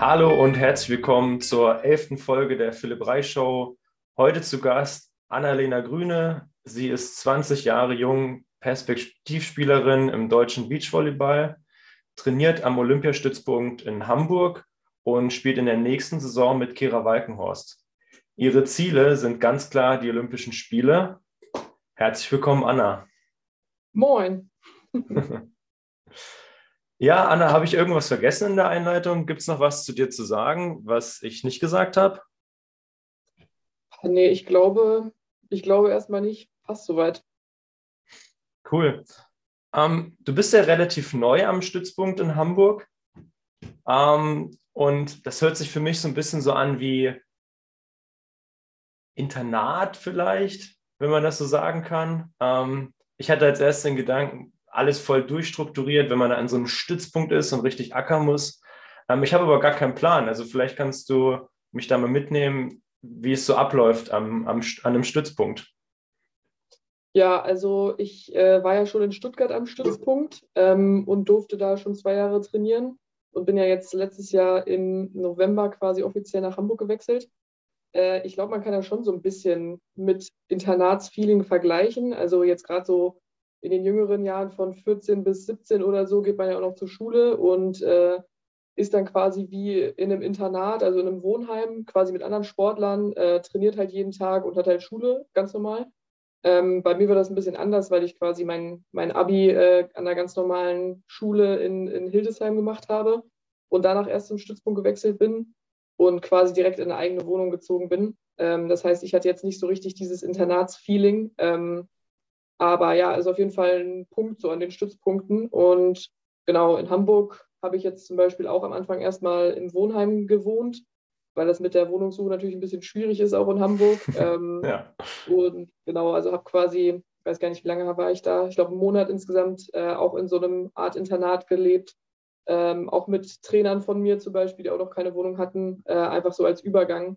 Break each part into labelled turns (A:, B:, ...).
A: Hallo und herzlich willkommen zur elften Folge der Philipp Reich Show. Heute zu Gast Annalena Grüne. Sie ist 20 Jahre jung, Perspektivspielerin im deutschen Beachvolleyball, trainiert am Olympiastützpunkt in Hamburg und spielt in der nächsten Saison mit Kira Walkenhorst. Ihre Ziele sind ganz klar die Olympischen Spiele. Herzlich willkommen, Anna.
B: Moin.
A: Ja, Anna, habe ich irgendwas vergessen in der Einleitung? Gibt es noch was zu dir zu sagen, was ich nicht gesagt habe?
B: Nee, ich glaube, ich glaube erstmal nicht. Passt soweit.
A: Cool. Ähm, du bist ja relativ neu am Stützpunkt in Hamburg. Ähm, und das hört sich für mich so ein bisschen so an wie Internat vielleicht, wenn man das so sagen kann. Ähm, ich hatte als erstes den Gedanken, alles voll durchstrukturiert, wenn man an so einem Stützpunkt ist und richtig ackern muss. Ähm, ich habe aber gar keinen Plan. Also vielleicht kannst du mich da mal mitnehmen, wie es so abläuft am, am, an einem Stützpunkt.
B: Ja, also ich äh, war ja schon in Stuttgart am Stützpunkt ähm, und durfte da schon zwei Jahre trainieren und bin ja jetzt letztes Jahr im November quasi offiziell nach Hamburg gewechselt. Äh, ich glaube, man kann ja schon so ein bisschen mit Internatsfeeling vergleichen. Also jetzt gerade so in den jüngeren Jahren von 14 bis 17 oder so geht man ja auch noch zur Schule und äh, ist dann quasi wie in einem Internat, also in einem Wohnheim, quasi mit anderen Sportlern, äh, trainiert halt jeden Tag und hat halt Schule, ganz normal. Ähm, bei mir war das ein bisschen anders, weil ich quasi mein, mein Abi äh, an einer ganz normalen Schule in, in Hildesheim gemacht habe und danach erst zum Stützpunkt gewechselt bin und quasi direkt in eine eigene Wohnung gezogen bin. Ähm, das heißt, ich hatte jetzt nicht so richtig dieses Internatsfeeling. Ähm, aber ja, also auf jeden Fall ein Punkt so an den Stützpunkten. Und genau, in Hamburg habe ich jetzt zum Beispiel auch am Anfang erstmal im Wohnheim gewohnt, weil das mit der Wohnungssuche natürlich ein bisschen schwierig ist, auch in Hamburg. ähm, ja. Und genau, also habe quasi, ich weiß gar nicht, wie lange war ich da, ich glaube einen Monat insgesamt äh, auch in so einem Art Internat gelebt. Ähm, auch mit Trainern von mir zum Beispiel, die auch noch keine Wohnung hatten, äh, einfach so als Übergang.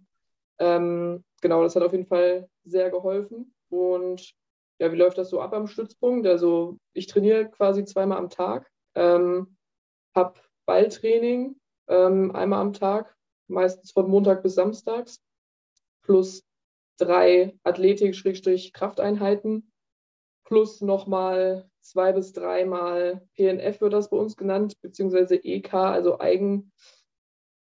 B: Ähm, genau, das hat auf jeden Fall sehr geholfen. Und ja, wie läuft das so ab am Stützpunkt? Also ich trainiere quasi zweimal am Tag, ähm, habe Balltraining ähm, einmal am Tag, meistens von Montag bis Samstags, plus drei Athletik-Krafteinheiten, plus nochmal zwei bis dreimal PNF wird das bei uns genannt, beziehungsweise EK, also eigen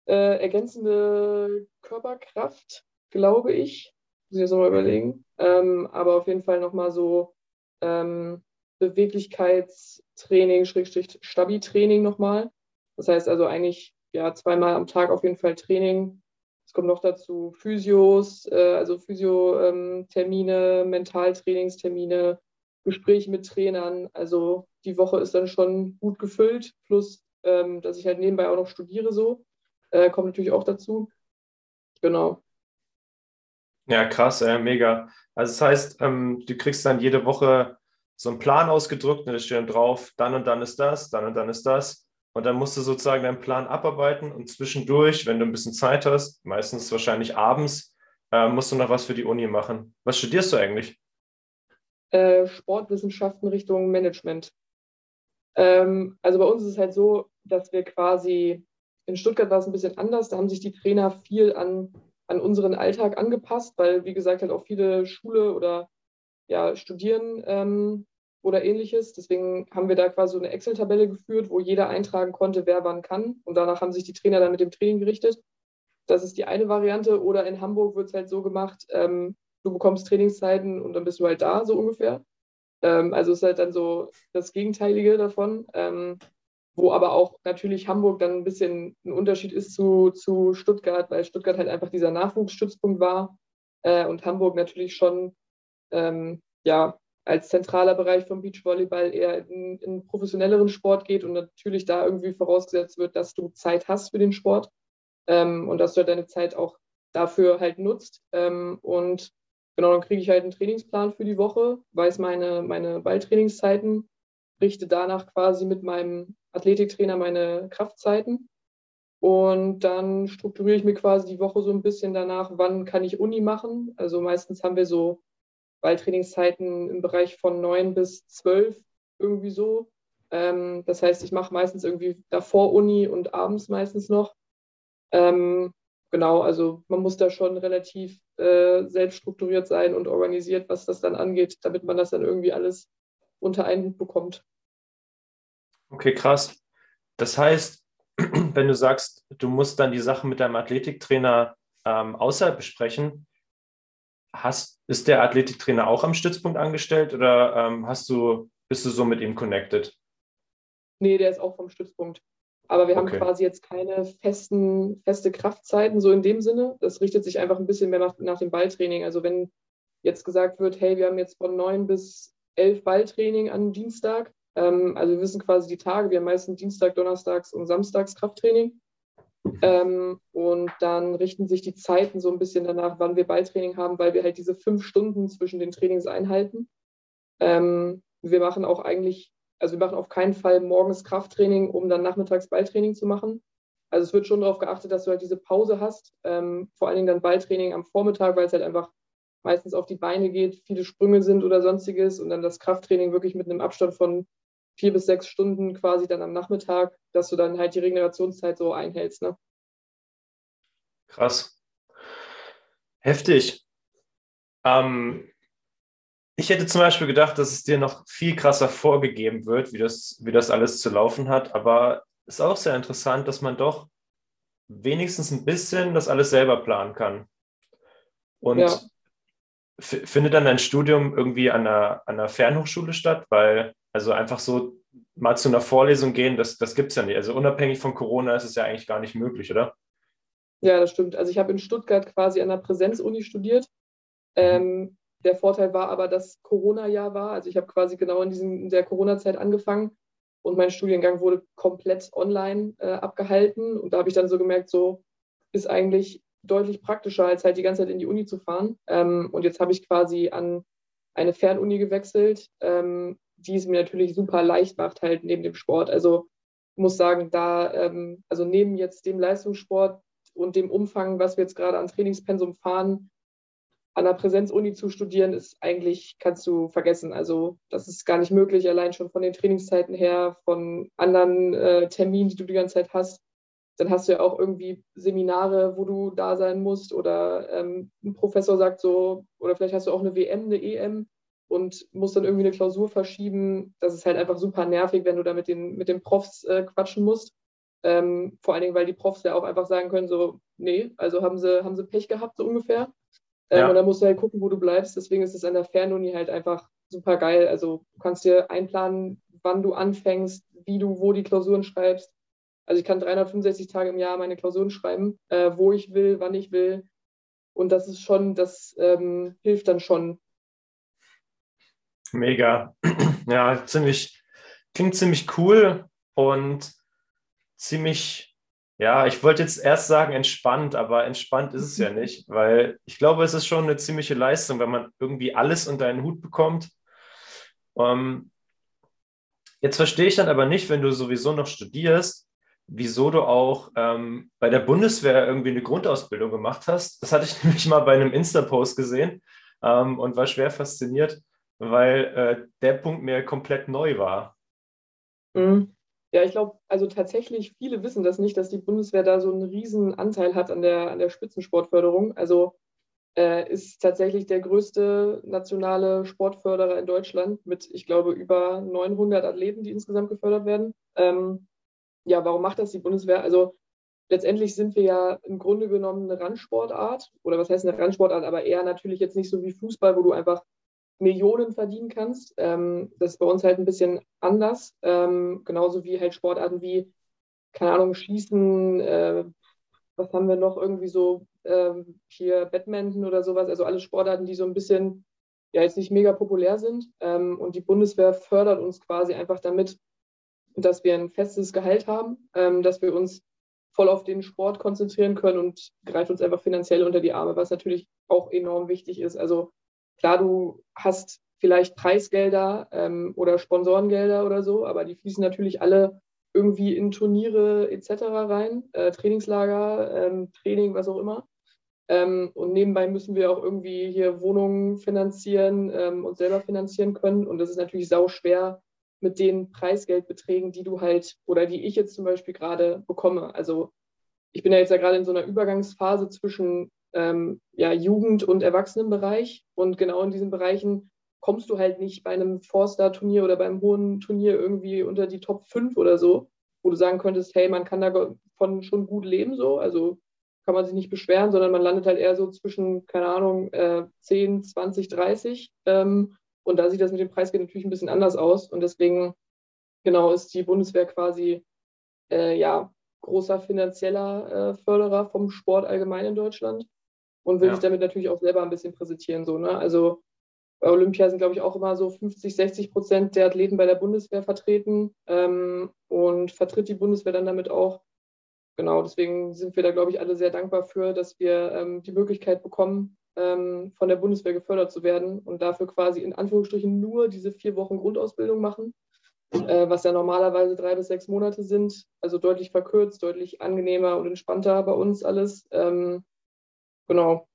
B: äh, ergänzende Körperkraft, glaube ich. Muss ich jetzt nochmal überlegen. Ähm, aber auf jeden Fall nochmal so ähm, Beweglichkeitstraining, Schrägstrich Stabi-Training nochmal. Das heißt also eigentlich ja zweimal am Tag auf jeden Fall Training. Es kommt noch dazu Physios, äh, also Physiothermine, ähm, Mentaltrainingstermine, Gespräche mit Trainern. Also die Woche ist dann schon gut gefüllt, plus ähm, dass ich halt nebenbei auch noch studiere so. Äh, kommt natürlich auch dazu. Genau.
A: Ja, krass, äh, mega. Also das heißt, ähm, du kriegst dann jede Woche so einen Plan ausgedrückt und da steht dann drauf, dann und dann ist das, dann und dann ist das. Und dann musst du sozusagen deinen Plan abarbeiten und zwischendurch, wenn du ein bisschen Zeit hast, meistens wahrscheinlich abends, äh, musst du noch was für die Uni machen. Was studierst du eigentlich?
B: Äh, Sportwissenschaften Richtung Management. Ähm, also bei uns ist es halt so, dass wir quasi, in Stuttgart war es ein bisschen anders, da haben sich die Trainer viel an an unseren Alltag angepasst, weil, wie gesagt, halt auch viele Schule oder ja, studieren ähm, oder ähnliches. Deswegen haben wir da quasi so eine Excel-Tabelle geführt, wo jeder eintragen konnte, wer wann kann. Und danach haben sich die Trainer dann mit dem Training gerichtet. Das ist die eine Variante. Oder in Hamburg wird es halt so gemacht, ähm, du bekommst Trainingszeiten und dann bist du halt da, so ungefähr. Ähm, also ist halt dann so das Gegenteilige davon. Ähm, wo aber auch natürlich Hamburg dann ein bisschen ein Unterschied ist zu, zu Stuttgart, weil Stuttgart halt einfach dieser Nachwuchsstützpunkt war äh, und Hamburg natürlich schon ähm, ja, als zentraler Bereich vom Beachvolleyball eher in, in professionelleren Sport geht und natürlich da irgendwie vorausgesetzt wird, dass du Zeit hast für den Sport ähm, und dass du halt deine Zeit auch dafür halt nutzt. Ähm, und genau, dann kriege ich halt einen Trainingsplan für die Woche, weiß meine, meine Balltrainingszeiten, richte danach quasi mit meinem Athletiktrainer meine Kraftzeiten. Und dann strukturiere ich mir quasi die Woche so ein bisschen danach, wann kann ich Uni machen. Also meistens haben wir so Balltrainingszeiten im Bereich von 9 bis 12 irgendwie so. Ähm, das heißt, ich mache meistens irgendwie davor Uni und abends meistens noch. Ähm, genau, also man muss da schon relativ äh, selbst strukturiert sein und organisiert, was das dann angeht, damit man das dann irgendwie alles unter einen Hut bekommt.
A: Okay, krass. Das heißt, wenn du sagst, du musst dann die Sachen mit deinem Athletiktrainer ähm, außerhalb besprechen, hast, ist der Athletiktrainer auch am Stützpunkt angestellt oder ähm, hast du, bist du so mit ihm connected?
B: Nee, der ist auch vom Stützpunkt. Aber wir haben okay. quasi jetzt keine festen, feste Kraftzeiten, so in dem Sinne. Das richtet sich einfach ein bisschen mehr nach, nach dem Balltraining. Also wenn jetzt gesagt wird, hey, wir haben jetzt von neun bis elf Balltraining an Dienstag. Ähm, also wir wissen quasi die Tage, wir haben meistens Dienstag, Donnerstags und Samstags Krafttraining. Ähm, und dann richten sich die Zeiten so ein bisschen danach, wann wir Balltraining haben, weil wir halt diese fünf Stunden zwischen den Trainingseinheiten. Ähm, wir machen auch eigentlich also wir machen auf keinen Fall morgens Krafttraining, um dann nachmittags Balltraining zu machen. Also es wird schon darauf geachtet, dass du halt diese Pause hast, ähm, vor allen Dingen dann Balltraining am Vormittag, weil es halt einfach meistens auf die Beine geht, viele Sprünge sind oder sonstiges und dann das Krafttraining wirklich mit einem Abstand von vier bis sechs Stunden quasi dann am Nachmittag, dass du dann halt die Regenerationszeit so einhältst. Ne?
A: Krass. Heftig. Ähm, ich hätte zum Beispiel gedacht, dass es dir noch viel krasser vorgegeben wird, wie das, wie das alles zu laufen hat. Aber es ist auch sehr interessant, dass man doch wenigstens ein bisschen das alles selber planen kann. Und ja. Findet dann dein Studium irgendwie an einer, an einer Fernhochschule statt? Weil, also einfach so mal zu einer Vorlesung gehen, das, das gibt es ja nicht. Also unabhängig von Corona ist es ja eigentlich gar nicht möglich, oder?
B: Ja, das stimmt. Also ich habe in Stuttgart quasi an der Präsenzuni studiert. Mhm. Ähm, der Vorteil war aber, dass Corona-Jahr war. Also ich habe quasi genau in, diesem, in der Corona-Zeit angefangen und mein Studiengang wurde komplett online äh, abgehalten. Und da habe ich dann so gemerkt, so ist eigentlich deutlich praktischer, als halt die ganze Zeit in die Uni zu fahren. Ähm, und jetzt habe ich quasi an eine Fernuni gewechselt, ähm, die es mir natürlich super leicht macht, halt neben dem Sport. Also muss sagen, da, ähm, also neben jetzt dem Leistungssport und dem Umfang, was wir jetzt gerade an Trainingspensum fahren, an der Präsenzuni zu studieren, ist eigentlich, kannst du vergessen. Also das ist gar nicht möglich, allein schon von den Trainingszeiten her, von anderen äh, Terminen, die du die ganze Zeit hast. Dann hast du ja auch irgendwie Seminare, wo du da sein musst oder ähm, ein Professor sagt so, oder vielleicht hast du auch eine WM, eine EM und musst dann irgendwie eine Klausur verschieben. Das ist halt einfach super nervig, wenn du da mit den, mit den Profs äh, quatschen musst. Ähm, vor allen Dingen, weil die Profs ja auch einfach sagen können, so, nee, also haben sie, haben sie Pech gehabt, so ungefähr. Ähm, ja. Und dann musst du halt gucken, wo du bleibst. Deswegen ist es an der Fernuni halt einfach super geil. Also du kannst dir einplanen, wann du anfängst, wie du wo die Klausuren schreibst. Also ich kann 365 Tage im Jahr meine Klausuren schreiben, äh, wo ich will, wann ich will. Und das ist schon, das ähm, hilft dann schon.
A: Mega. Ja, ziemlich, klingt ziemlich cool und ziemlich ja, ich wollte jetzt erst sagen entspannt, aber entspannt ist es ja nicht, weil ich glaube, es ist schon eine ziemliche Leistung, wenn man irgendwie alles unter einen Hut bekommt. Ähm, jetzt verstehe ich dann aber nicht, wenn du sowieso noch studierst, wieso du auch ähm, bei der Bundeswehr irgendwie eine Grundausbildung gemacht hast. Das hatte ich nämlich mal bei einem Insta-Post gesehen ähm, und war schwer fasziniert, weil äh, der Punkt mir komplett neu war.
B: Mhm. Ja, ich glaube, also tatsächlich, viele wissen das nicht, dass die Bundeswehr da so einen riesen Anteil hat an der, an der Spitzensportförderung. Also äh, ist tatsächlich der größte nationale Sportförderer in Deutschland mit, ich glaube, über 900 Athleten, die insgesamt gefördert werden. Ähm, ja, warum macht das die Bundeswehr? Also letztendlich sind wir ja im Grunde genommen eine Randsportart oder was heißt eine Randsportart, aber eher natürlich jetzt nicht so wie Fußball, wo du einfach Millionen verdienen kannst. Ähm, das ist bei uns halt ein bisschen anders. Ähm, genauso wie halt Sportarten wie, keine Ahnung, Schießen, äh, was haben wir noch irgendwie so, äh, hier Badminton oder sowas. Also alle Sportarten, die so ein bisschen, ja, jetzt nicht mega populär sind. Ähm, und die Bundeswehr fördert uns quasi einfach damit, dass wir ein festes Gehalt haben, ähm, dass wir uns voll auf den Sport konzentrieren können und greift uns einfach finanziell unter die Arme, was natürlich auch enorm wichtig ist. Also Klar, du hast vielleicht Preisgelder ähm, oder Sponsorengelder oder so, aber die fließen natürlich alle irgendwie in Turniere etc. rein, äh, Trainingslager, ähm, Training, was auch immer. Ähm, und nebenbei müssen wir auch irgendwie hier Wohnungen finanzieren ähm, und selber finanzieren können. Und das ist natürlich sau schwer mit den Preisgeldbeträgen, die du halt oder die ich jetzt zum Beispiel gerade bekomme. Also ich bin ja jetzt ja gerade in so einer Übergangsphase zwischen ähm, ja, Jugend- und Erwachsenenbereich. Und genau in diesen Bereichen kommst du halt nicht bei einem Four-Star-Turnier oder beim hohen Turnier irgendwie unter die Top 5 oder so, wo du sagen könntest, hey, man kann davon schon gut leben, so. Also kann man sich nicht beschweren, sondern man landet halt eher so zwischen, keine Ahnung, äh, 10, 20, 30. Ähm, und da sieht das mit dem Preisgeld natürlich ein bisschen anders aus. Und deswegen, genau, ist die Bundeswehr quasi, äh, ja, großer finanzieller äh, Förderer vom Sport allgemein in Deutschland und will ja. sich damit natürlich auch selber ein bisschen präsentieren. So, ne? Also bei Olympia sind, glaube ich, auch immer so 50, 60 Prozent der Athleten bei der Bundeswehr vertreten ähm, und vertritt die Bundeswehr dann damit auch. Genau, deswegen sind wir da, glaube ich, alle sehr dankbar für, dass wir ähm, die Möglichkeit bekommen, ähm, von der Bundeswehr gefördert zu werden und dafür quasi in Anführungsstrichen nur diese vier Wochen Grundausbildung machen, äh, was ja normalerweise drei bis sechs Monate sind, also deutlich verkürzt, deutlich angenehmer und entspannter bei uns alles. Ähm, genau.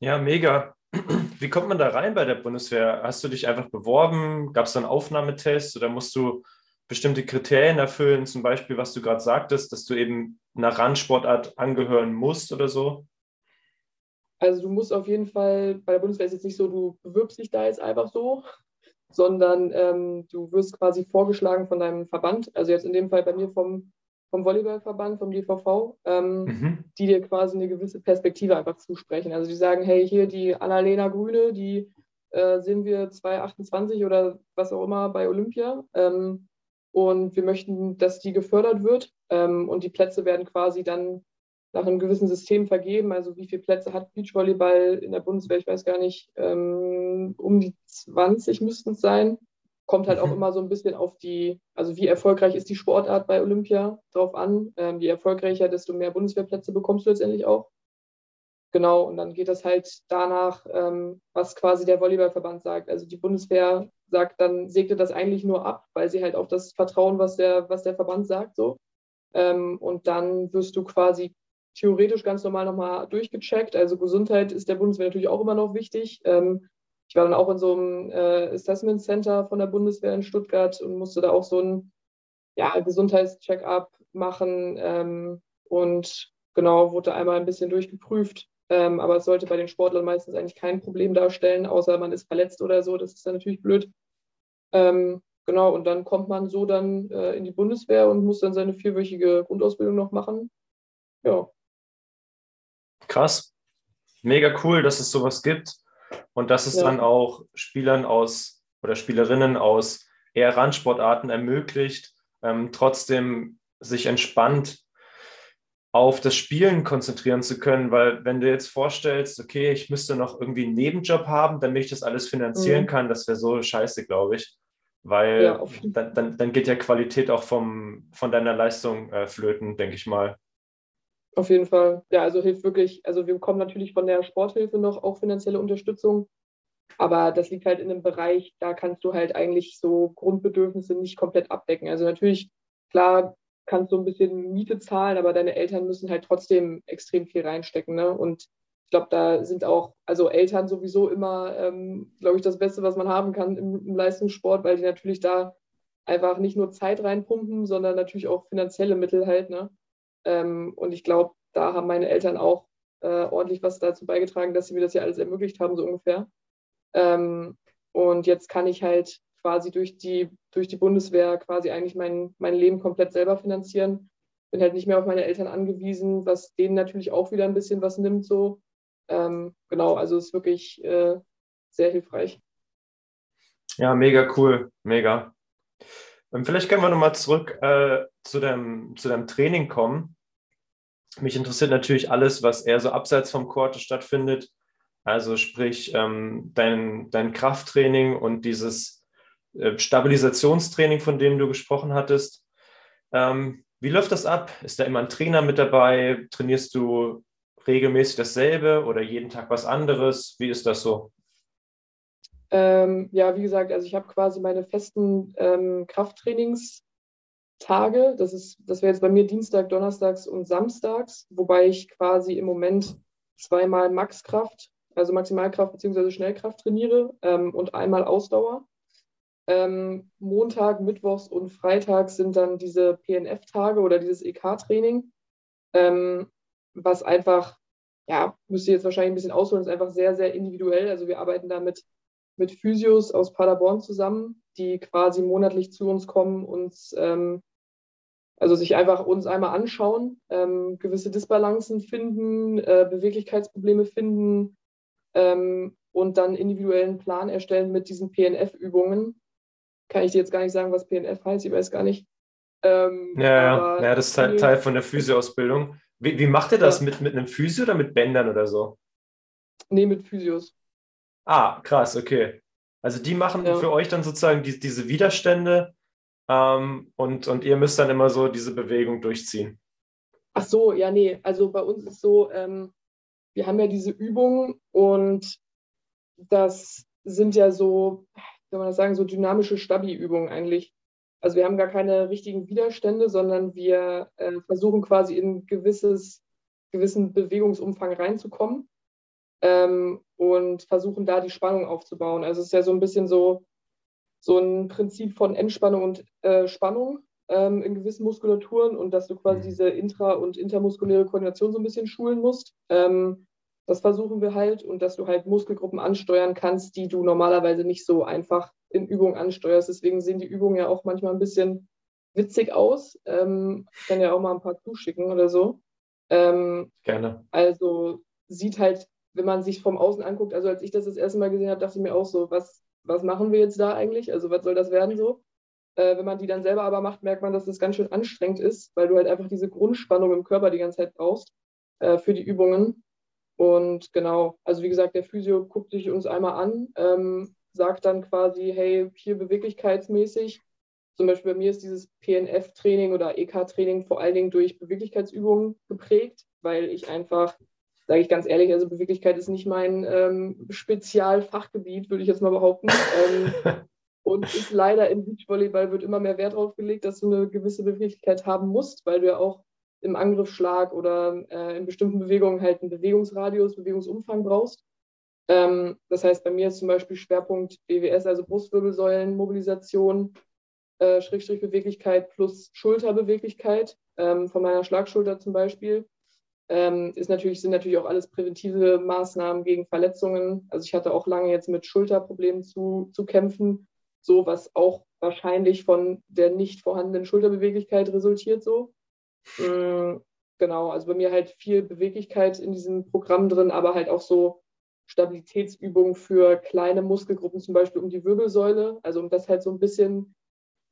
A: Ja, mega. Wie kommt man da rein bei der Bundeswehr? Hast du dich einfach beworben? Gab es da einen Aufnahmetest oder musst du bestimmte Kriterien erfüllen, zum Beispiel, was du gerade sagtest, dass du eben einer Randsportart angehören musst oder so?
B: Also du musst auf jeden Fall, bei der Bundeswehr ist jetzt nicht so, du bewirbst dich da jetzt einfach so, sondern ähm, du wirst quasi vorgeschlagen von deinem Verband, also jetzt in dem Fall bei mir vom, vom Volleyballverband, vom DVV, ähm, mhm. die dir quasi eine gewisse Perspektive einfach zusprechen. Also die sagen, hey, hier die Annalena Grüne, die äh, sehen wir 2028 oder was auch immer bei Olympia. Ähm, und wir möchten, dass die gefördert wird. Ähm, und die Plätze werden quasi dann nach einem gewissen System vergeben. Also wie viele Plätze hat Beachvolleyball in der Bundeswehr? Ich weiß gar nicht. Ähm, um die 20 müssten es sein. Kommt halt auch mhm. immer so ein bisschen auf die, also wie erfolgreich ist die Sportart bei Olympia drauf an. Ähm, je erfolgreicher, desto mehr Bundeswehrplätze bekommst du letztendlich auch. Genau, und dann geht das halt danach, ähm, was quasi der Volleyballverband sagt. Also die Bundeswehr sagt dann, segnet das eigentlich nur ab, weil sie halt auf das vertrauen, was der, was der Verband sagt, so. Ähm, und dann wirst du quasi theoretisch ganz normal nochmal durchgecheckt. Also Gesundheit ist der Bundeswehr natürlich auch immer noch wichtig. Ähm, ich war dann auch in so einem äh, Assessment Center von der Bundeswehr in Stuttgart und musste da auch so ein ja, Gesundheitscheck-up machen ähm, und genau, wurde einmal ein bisschen durchgeprüft. Ähm, aber es sollte bei den Sportlern meistens eigentlich kein Problem darstellen, außer man ist verletzt oder so. Das ist dann natürlich blöd. Ähm, genau, und dann kommt man so dann äh, in die Bundeswehr und muss dann seine vierwöchige Grundausbildung noch machen. Ja.
A: Krass. Mega cool, dass es sowas gibt und dass es ja. dann auch Spielern aus oder Spielerinnen aus eher Randsportarten ermöglicht, ähm, trotzdem sich entspannt auf das Spielen konzentrieren zu können, weil wenn du jetzt vorstellst, okay, ich müsste noch irgendwie einen Nebenjob haben, damit ich das alles finanzieren mhm. kann, das wäre so scheiße, glaube ich, weil ja, dann, dann, dann, geht ja Qualität auch vom, von deiner Leistung äh, flöten, denke ich mal.
B: Auf jeden Fall. Ja, also hilft wirklich, also wir bekommen natürlich von der Sporthilfe noch auch finanzielle Unterstützung, aber das liegt halt in einem Bereich, da kannst du halt eigentlich so Grundbedürfnisse nicht komplett abdecken. Also natürlich, klar, kannst du ein bisschen Miete zahlen, aber deine Eltern müssen halt trotzdem extrem viel reinstecken. Ne? Und ich glaube, da sind auch, also Eltern sowieso immer, ähm, glaube ich, das Beste, was man haben kann im, im, Leistungssport, weil die natürlich da einfach nicht nur Zeit reinpumpen, sondern natürlich auch finanzielle Mittel halt. Ne? Ähm, und ich glaube, da haben meine Eltern auch äh, ordentlich was dazu beigetragen, dass sie mir das ja alles ermöglicht haben, so ungefähr. Ähm, und jetzt kann ich halt quasi durch die, durch die Bundeswehr quasi eigentlich mein, mein Leben komplett selber finanzieren. Bin halt nicht mehr auf meine Eltern angewiesen, was denen natürlich auch wieder ein bisschen was nimmt. So. Ähm, genau, also ist wirklich äh, sehr hilfreich.
A: Ja, mega cool, mega. Vielleicht können wir nochmal zurück äh, zu, deinem, zu deinem Training kommen. Mich interessiert natürlich alles, was eher so abseits vom Court stattfindet. Also sprich ähm, dein, dein Krafttraining und dieses äh, Stabilisationstraining, von dem du gesprochen hattest. Ähm, wie läuft das ab? Ist da immer ein Trainer mit dabei? Trainierst du regelmäßig dasselbe oder jeden Tag was anderes? Wie ist das so?
B: Ähm, ja, wie gesagt, also ich habe quasi meine festen ähm, Krafttrainingstage. Das, das wäre jetzt bei mir Dienstag, Donnerstags und Samstags, wobei ich quasi im Moment zweimal Maxkraft, also Maximalkraft bzw. Schnellkraft trainiere ähm, und einmal Ausdauer. Ähm, Montag, Mittwochs und Freitags sind dann diese PNF-Tage oder dieses EK-Training, ähm, was einfach, ja, müsste jetzt wahrscheinlich ein bisschen ausholen, ist einfach sehr, sehr individuell. Also wir arbeiten da mit, mit Physios aus Paderborn zusammen, die quasi monatlich zu uns kommen, uns ähm, also sich einfach uns einmal anschauen, ähm, gewisse Disbalancen finden, äh, Beweglichkeitsprobleme finden ähm, und dann individuellen Plan erstellen mit diesen PNF-Übungen. Kann ich dir jetzt gar nicht sagen, was PNF heißt, ich weiß gar nicht.
A: Ähm, ja, ja, das ist Teil, Teil von der Physioausbildung. Wie, wie macht ihr das? Ja. Mit, mit einem Physio oder mit Bändern oder so?
B: Nee, mit Physios.
A: Ah, krass, okay. Also die machen ja. für euch dann sozusagen die, diese Widerstände ähm, und, und ihr müsst dann immer so diese Bewegung durchziehen.
B: Ach so, ja, nee. Also bei uns ist so, ähm, wir haben ja diese Übungen und das sind ja so, wie soll man das sagen, so dynamische Stabi-Übungen eigentlich. Also wir haben gar keine richtigen Widerstände, sondern wir äh, versuchen quasi in gewisses, gewissen Bewegungsumfang reinzukommen ähm, und versuchen da die Spannung aufzubauen. Also es ist ja so ein bisschen so, so ein Prinzip von Entspannung und äh, Spannung ähm, in gewissen Muskulaturen und dass du quasi mhm. diese intra- und intermuskuläre Koordination so ein bisschen schulen musst. Ähm, das versuchen wir halt und dass du halt Muskelgruppen ansteuern kannst, die du normalerweise nicht so einfach in Übungen ansteuerst. Deswegen sehen die Übungen ja auch manchmal ein bisschen witzig aus. Ähm, ich kann ja auch mal ein paar zuschicken oder so.
A: Ähm, Gerne.
B: Also sieht halt, wenn man sich vom Außen anguckt, also als ich das das erste Mal gesehen habe, dachte ich mir auch so, was, was machen wir jetzt da eigentlich? Also was soll das werden so? Äh, wenn man die dann selber aber macht, merkt man, dass das ganz schön anstrengend ist, weil du halt einfach diese Grundspannung im Körper die ganze Zeit brauchst äh, für die Übungen. Und genau, also wie gesagt, der Physio guckt sich uns einmal an, ähm, sagt dann quasi, hey, hier beweglichkeitsmäßig. Zum Beispiel bei mir ist dieses PNF-Training oder EK-Training vor allen Dingen durch Beweglichkeitsübungen geprägt, weil ich einfach sage ich ganz ehrlich, also Beweglichkeit ist nicht mein ähm, Spezialfachgebiet, würde ich jetzt mal behaupten. Ähm, und ist leider im Beachvolleyball wird immer mehr Wert darauf gelegt, dass du eine gewisse Beweglichkeit haben musst, weil du ja auch im Angriffsschlag oder äh, in bestimmten Bewegungen halt einen Bewegungsradius, Bewegungsumfang brauchst. Ähm, das heißt, bei mir ist zum Beispiel Schwerpunkt BWS, also Brustwirbelsäulen, Mobilisation, äh, Schrägstrich Beweglichkeit plus Schulterbeweglichkeit ähm, von meiner Schlagschulter zum Beispiel ähm, ist natürlich, sind natürlich auch alles präventive Maßnahmen gegen Verletzungen. Also ich hatte auch lange jetzt mit Schulterproblemen zu, zu kämpfen, so was auch wahrscheinlich von der nicht vorhandenen Schulterbeweglichkeit resultiert so. Mhm, genau, also bei mir halt viel Beweglichkeit in diesem Programm drin, aber halt auch so Stabilitätsübungen für kleine Muskelgruppen, zum Beispiel um die Wirbelsäule, also um das halt so ein bisschen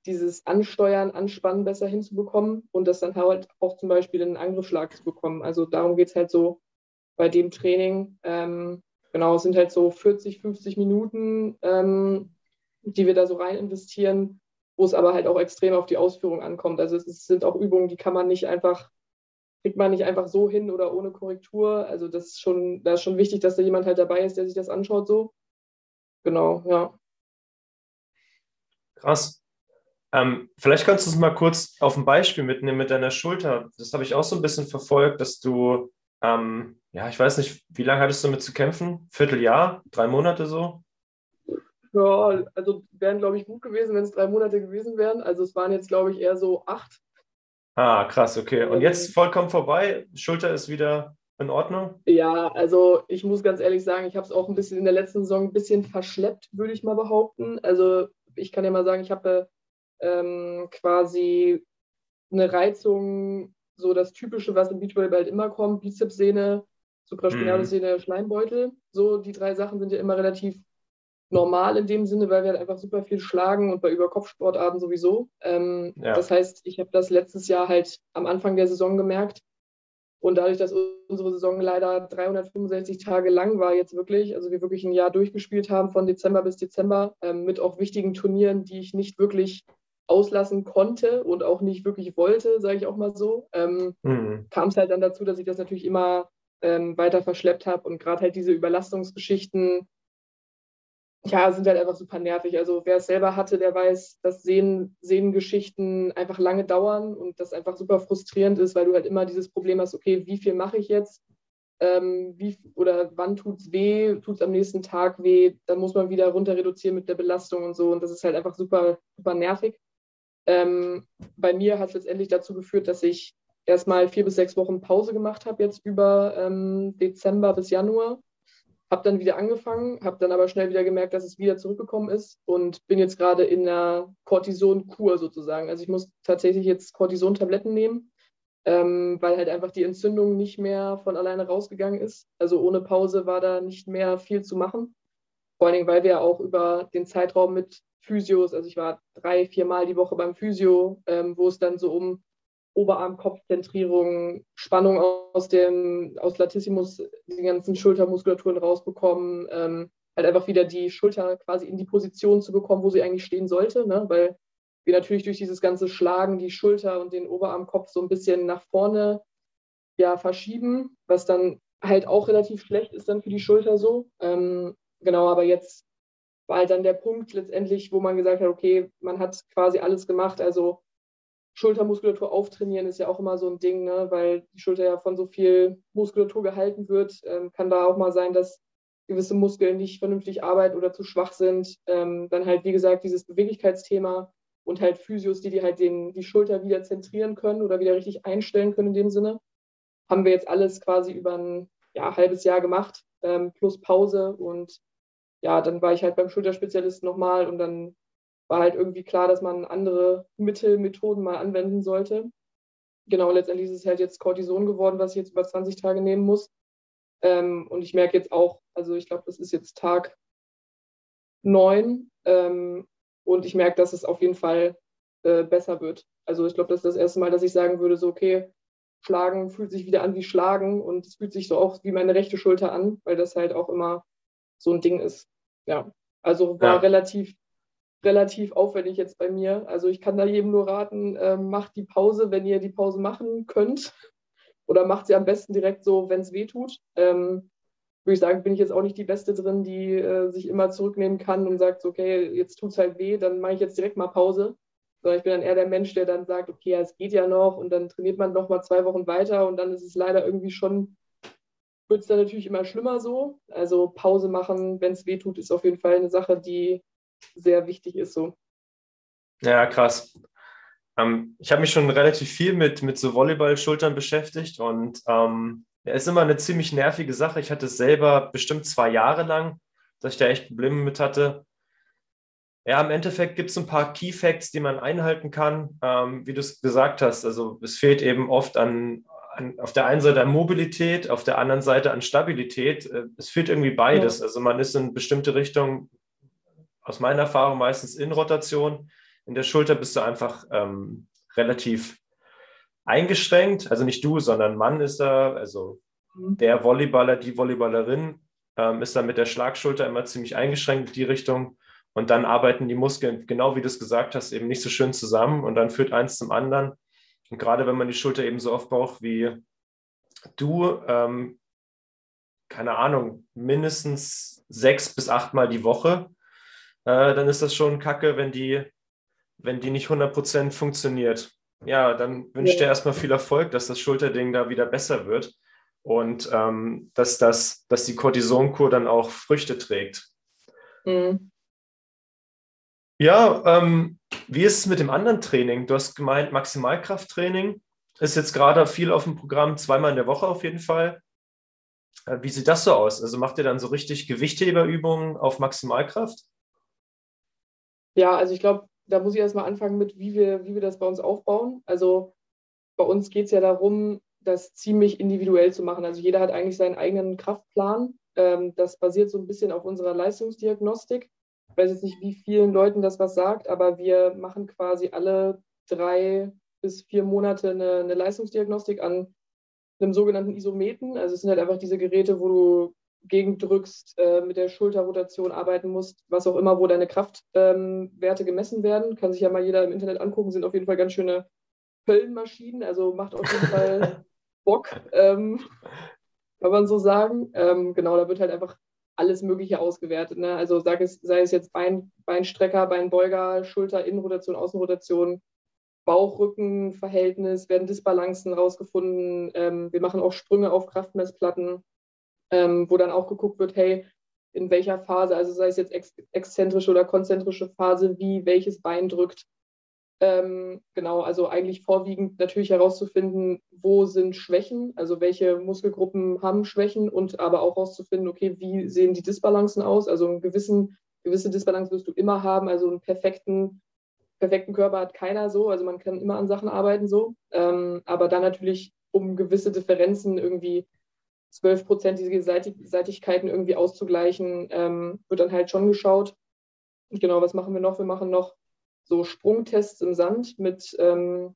B: dieses Ansteuern, Anspannen besser hinzubekommen und das dann halt auch zum Beispiel in einen Angriffsschlag zu bekommen. Also darum geht es halt so bei dem Training. Ähm, genau, es sind halt so 40, 50 Minuten, ähm, die wir da so rein investieren, wo es aber halt auch extrem auf die Ausführung ankommt. Also es, es sind auch Übungen, die kann man nicht einfach, kriegt man nicht einfach so hin oder ohne Korrektur. Also das ist schon, da ist schon wichtig, dass da jemand halt dabei ist, der sich das anschaut so. Genau, ja.
A: Krass. Ähm, vielleicht kannst du es mal kurz auf ein Beispiel mitnehmen mit deiner Schulter. Das habe ich auch so ein bisschen verfolgt, dass du, ähm, ja, ich weiß nicht, wie lange hattest du damit zu kämpfen? Vierteljahr? Drei Monate so?
B: Ja, also wären, glaube ich, gut gewesen, wenn es drei Monate gewesen wären. Also es waren jetzt, glaube ich, eher so acht.
A: Ah, krass, okay. Und jetzt ähm, vollkommen vorbei? Schulter ist wieder in Ordnung?
B: Ja, also ich muss ganz ehrlich sagen, ich habe es auch ein bisschen in der letzten Saison ein bisschen verschleppt, würde ich mal behaupten. Also ich kann ja mal sagen, ich habe ähm, quasi eine Reizung, so das Typische, was im Beachvolleyball halt immer kommt, Bizepssehne, Supraspinale-Sehne, mhm. Schleimbeutel. So, die drei Sachen sind ja immer relativ normal in dem Sinne, weil wir halt einfach super viel schlagen und bei Überkopfsportarten sowieso. Ähm, ja. Das heißt, ich habe das letztes Jahr halt am Anfang der Saison gemerkt, und dadurch, dass unsere Saison leider 365 Tage lang war, jetzt wirklich, also wir wirklich ein Jahr durchgespielt haben, von Dezember bis Dezember, ähm, mit auch wichtigen Turnieren, die ich nicht wirklich auslassen konnte und auch nicht wirklich wollte, sage ich auch mal so, ähm, mhm. kam es halt dann dazu, dass ich das natürlich immer ähm, weiter verschleppt habe und gerade halt diese Überlastungsgeschichten, ja, sind halt einfach super nervig. Also wer es selber hatte, der weiß, dass Sehnen, Sehnengeschichten einfach lange dauern und das einfach super frustrierend ist, weil du halt immer dieses Problem hast, okay, wie viel mache ich jetzt? ähm, wie, oder wann tut es weh, tut es am nächsten Tag weh, dann muss man wieder runter reduzieren mit der Belastung und so. Und das ist halt einfach super, super nervig. Ähm, bei mir hat es letztendlich dazu geführt, dass ich erstmal vier bis sechs Wochen Pause gemacht habe, jetzt über ähm, Dezember bis Januar. Habe dann wieder angefangen, habe dann aber schnell wieder gemerkt, dass es wieder zurückgekommen ist und bin jetzt gerade in einer Cortison-Kur sozusagen. Also ich muss tatsächlich jetzt Cortison-Tabletten nehmen, ähm, weil halt einfach die Entzündung nicht mehr von alleine rausgegangen ist. Also ohne Pause war da nicht mehr viel zu machen. Vor allen Dingen, weil wir auch über den Zeitraum mit Physios, also ich war drei, vier Mal die Woche beim Physio, ähm, wo es dann so um Oberarm-Kopfzentrierung, Spannung aus dem aus Latissimus, die ganzen Schultermuskulaturen rausbekommen, ähm, halt einfach wieder die Schulter quasi in die Position zu bekommen, wo sie eigentlich stehen sollte, ne? weil wir natürlich durch dieses ganze Schlagen die Schulter und den Oberarmkopf so ein bisschen nach vorne ja, verschieben, was dann halt auch relativ schlecht ist dann für die Schulter so. Ähm, genau, aber jetzt war halt dann der Punkt letztendlich, wo man gesagt hat, okay, man hat quasi alles gemacht, also Schultermuskulatur auftrainieren ist ja auch immer so ein Ding, ne? weil die Schulter ja von so viel Muskulatur gehalten wird. Ähm, kann da auch mal sein, dass gewisse Muskeln nicht vernünftig arbeiten oder zu schwach sind. Ähm, dann halt, wie gesagt, dieses Beweglichkeitsthema und halt Physios, die, die halt den, die Schulter wieder zentrieren können oder wieder richtig einstellen können in dem Sinne. Haben wir jetzt alles quasi über ein ja, halbes Jahr gemacht, ähm, plus Pause. Und ja, dann war ich halt beim Schulterspezialisten nochmal und dann war halt irgendwie klar, dass man andere Mittel, Methoden mal anwenden sollte. Genau, letztendlich ist es halt jetzt Cortison geworden, was ich jetzt über 20 Tage nehmen muss. Ähm, und ich merke jetzt auch, also ich glaube, das ist jetzt Tag 9. Ähm, und ich merke, dass es auf jeden Fall äh, besser wird. Also ich glaube, das ist das erste Mal, dass ich sagen würde, so, okay, Schlagen fühlt sich wieder an wie Schlagen und es fühlt sich so auch wie meine rechte Schulter an, weil das halt auch immer so ein Ding ist. Ja, also war ja. relativ relativ aufwendig jetzt bei mir. Also ich kann da jedem nur raten, äh, macht die Pause, wenn ihr die Pause machen könnt. Oder macht sie am besten direkt so, wenn es weh tut. Ähm, würde ich sagen, bin ich jetzt auch nicht die Beste drin, die äh, sich immer zurücknehmen kann und sagt, okay, jetzt tut es halt weh, dann mache ich jetzt direkt mal Pause. Sondern ich bin dann eher der Mensch, der dann sagt, okay, ja, es geht ja noch und dann trainiert man noch mal zwei Wochen weiter und dann ist es leider irgendwie schon, wird es dann natürlich immer schlimmer so. Also Pause machen, wenn es weh tut, ist auf jeden Fall eine Sache, die sehr wichtig ist. So.
A: Ja, krass. Ähm, ich habe mich schon relativ viel mit, mit so Volleyball-Schultern beschäftigt und ähm, es ist immer eine ziemlich nervige Sache. Ich hatte es selber bestimmt zwei Jahre lang, dass ich da echt Probleme mit hatte. Ja, im Endeffekt gibt es ein paar Key Facts, die man einhalten kann, ähm, wie du es gesagt hast. Also es fehlt eben oft an, an, auf der einen Seite an Mobilität, auf der anderen Seite an Stabilität. Äh, es fehlt irgendwie beides. Ja. Also man ist in bestimmte Richtungen aus meiner Erfahrung meistens in Rotation. In der Schulter bist du einfach ähm, relativ eingeschränkt. Also nicht du, sondern Mann ist da, also mhm. der Volleyballer, die Volleyballerin ähm, ist da mit der Schlagschulter immer ziemlich eingeschränkt in die Richtung. Und dann arbeiten die Muskeln, genau wie du es gesagt hast, eben nicht so schön zusammen und dann führt eins zum anderen. Und gerade wenn man die Schulter eben so oft braucht wie du, ähm, keine Ahnung, mindestens sechs bis achtmal die Woche, äh, dann ist das schon kacke, wenn die, wenn die nicht 100% funktioniert. Ja, dann wünsche ich dir erstmal viel Erfolg, dass das Schulterding da wieder besser wird und ähm, dass, das, dass die Cortisonkur dann auch Früchte trägt. Mhm. Ja, ähm, wie ist es mit dem anderen Training? Du hast gemeint, Maximalkrafttraining ist jetzt gerade viel auf dem Programm, zweimal in der Woche auf jeden Fall. Äh, wie sieht das so aus? Also macht ihr dann so richtig Gewichtheberübungen auf Maximalkraft?
B: Ja, also ich glaube, da muss ich erstmal anfangen mit, wie wir, wie wir das bei uns aufbauen. Also bei uns geht es ja darum, das ziemlich individuell zu machen. Also jeder hat eigentlich seinen eigenen Kraftplan. Ähm, das basiert so ein bisschen auf unserer Leistungsdiagnostik. Ich weiß jetzt nicht, wie vielen Leuten das was sagt, aber wir machen quasi alle drei bis vier Monate eine, eine Leistungsdiagnostik an einem sogenannten Isometen. Also es sind halt einfach diese Geräte, wo du gegendrückst, äh, mit der Schulterrotation arbeiten musst, was auch immer, wo deine Kraftwerte ähm, gemessen werden. Kann sich ja mal jeder im Internet angucken, sind auf jeden Fall ganz schöne Höllenmaschinen, also macht auf jeden Fall Bock, ähm, kann man so sagen. Ähm, genau, da wird halt einfach alles Mögliche ausgewertet. Ne? Also sag es, sei es jetzt Bein, Beinstrecker, Beinbeuger, Schulter, Innenrotation, Außenrotation, Bauch-Rücken-Verhältnis werden Disbalancen rausgefunden. Ähm, wir machen auch Sprünge auf Kraftmessplatten, ähm, wo dann auch geguckt wird, hey, in welcher Phase, also sei es jetzt ex exzentrische oder konzentrische Phase, wie welches Bein drückt. Ähm, genau, also eigentlich vorwiegend natürlich herauszufinden, wo sind Schwächen, also welche Muskelgruppen haben Schwächen und aber auch herauszufinden, okay, wie sehen die Disbalancen aus? Also einen gewissen, gewisse Disbalance wirst du immer haben, also einen perfekten, perfekten Körper hat keiner so, also man kann immer an Sachen arbeiten so, ähm, aber dann natürlich, um gewisse Differenzen irgendwie 12-prozentige Seitigkeiten irgendwie auszugleichen, ähm, wird dann halt schon geschaut. Genau, was machen wir noch? Wir machen noch so Sprungtests im Sand mit, ähm,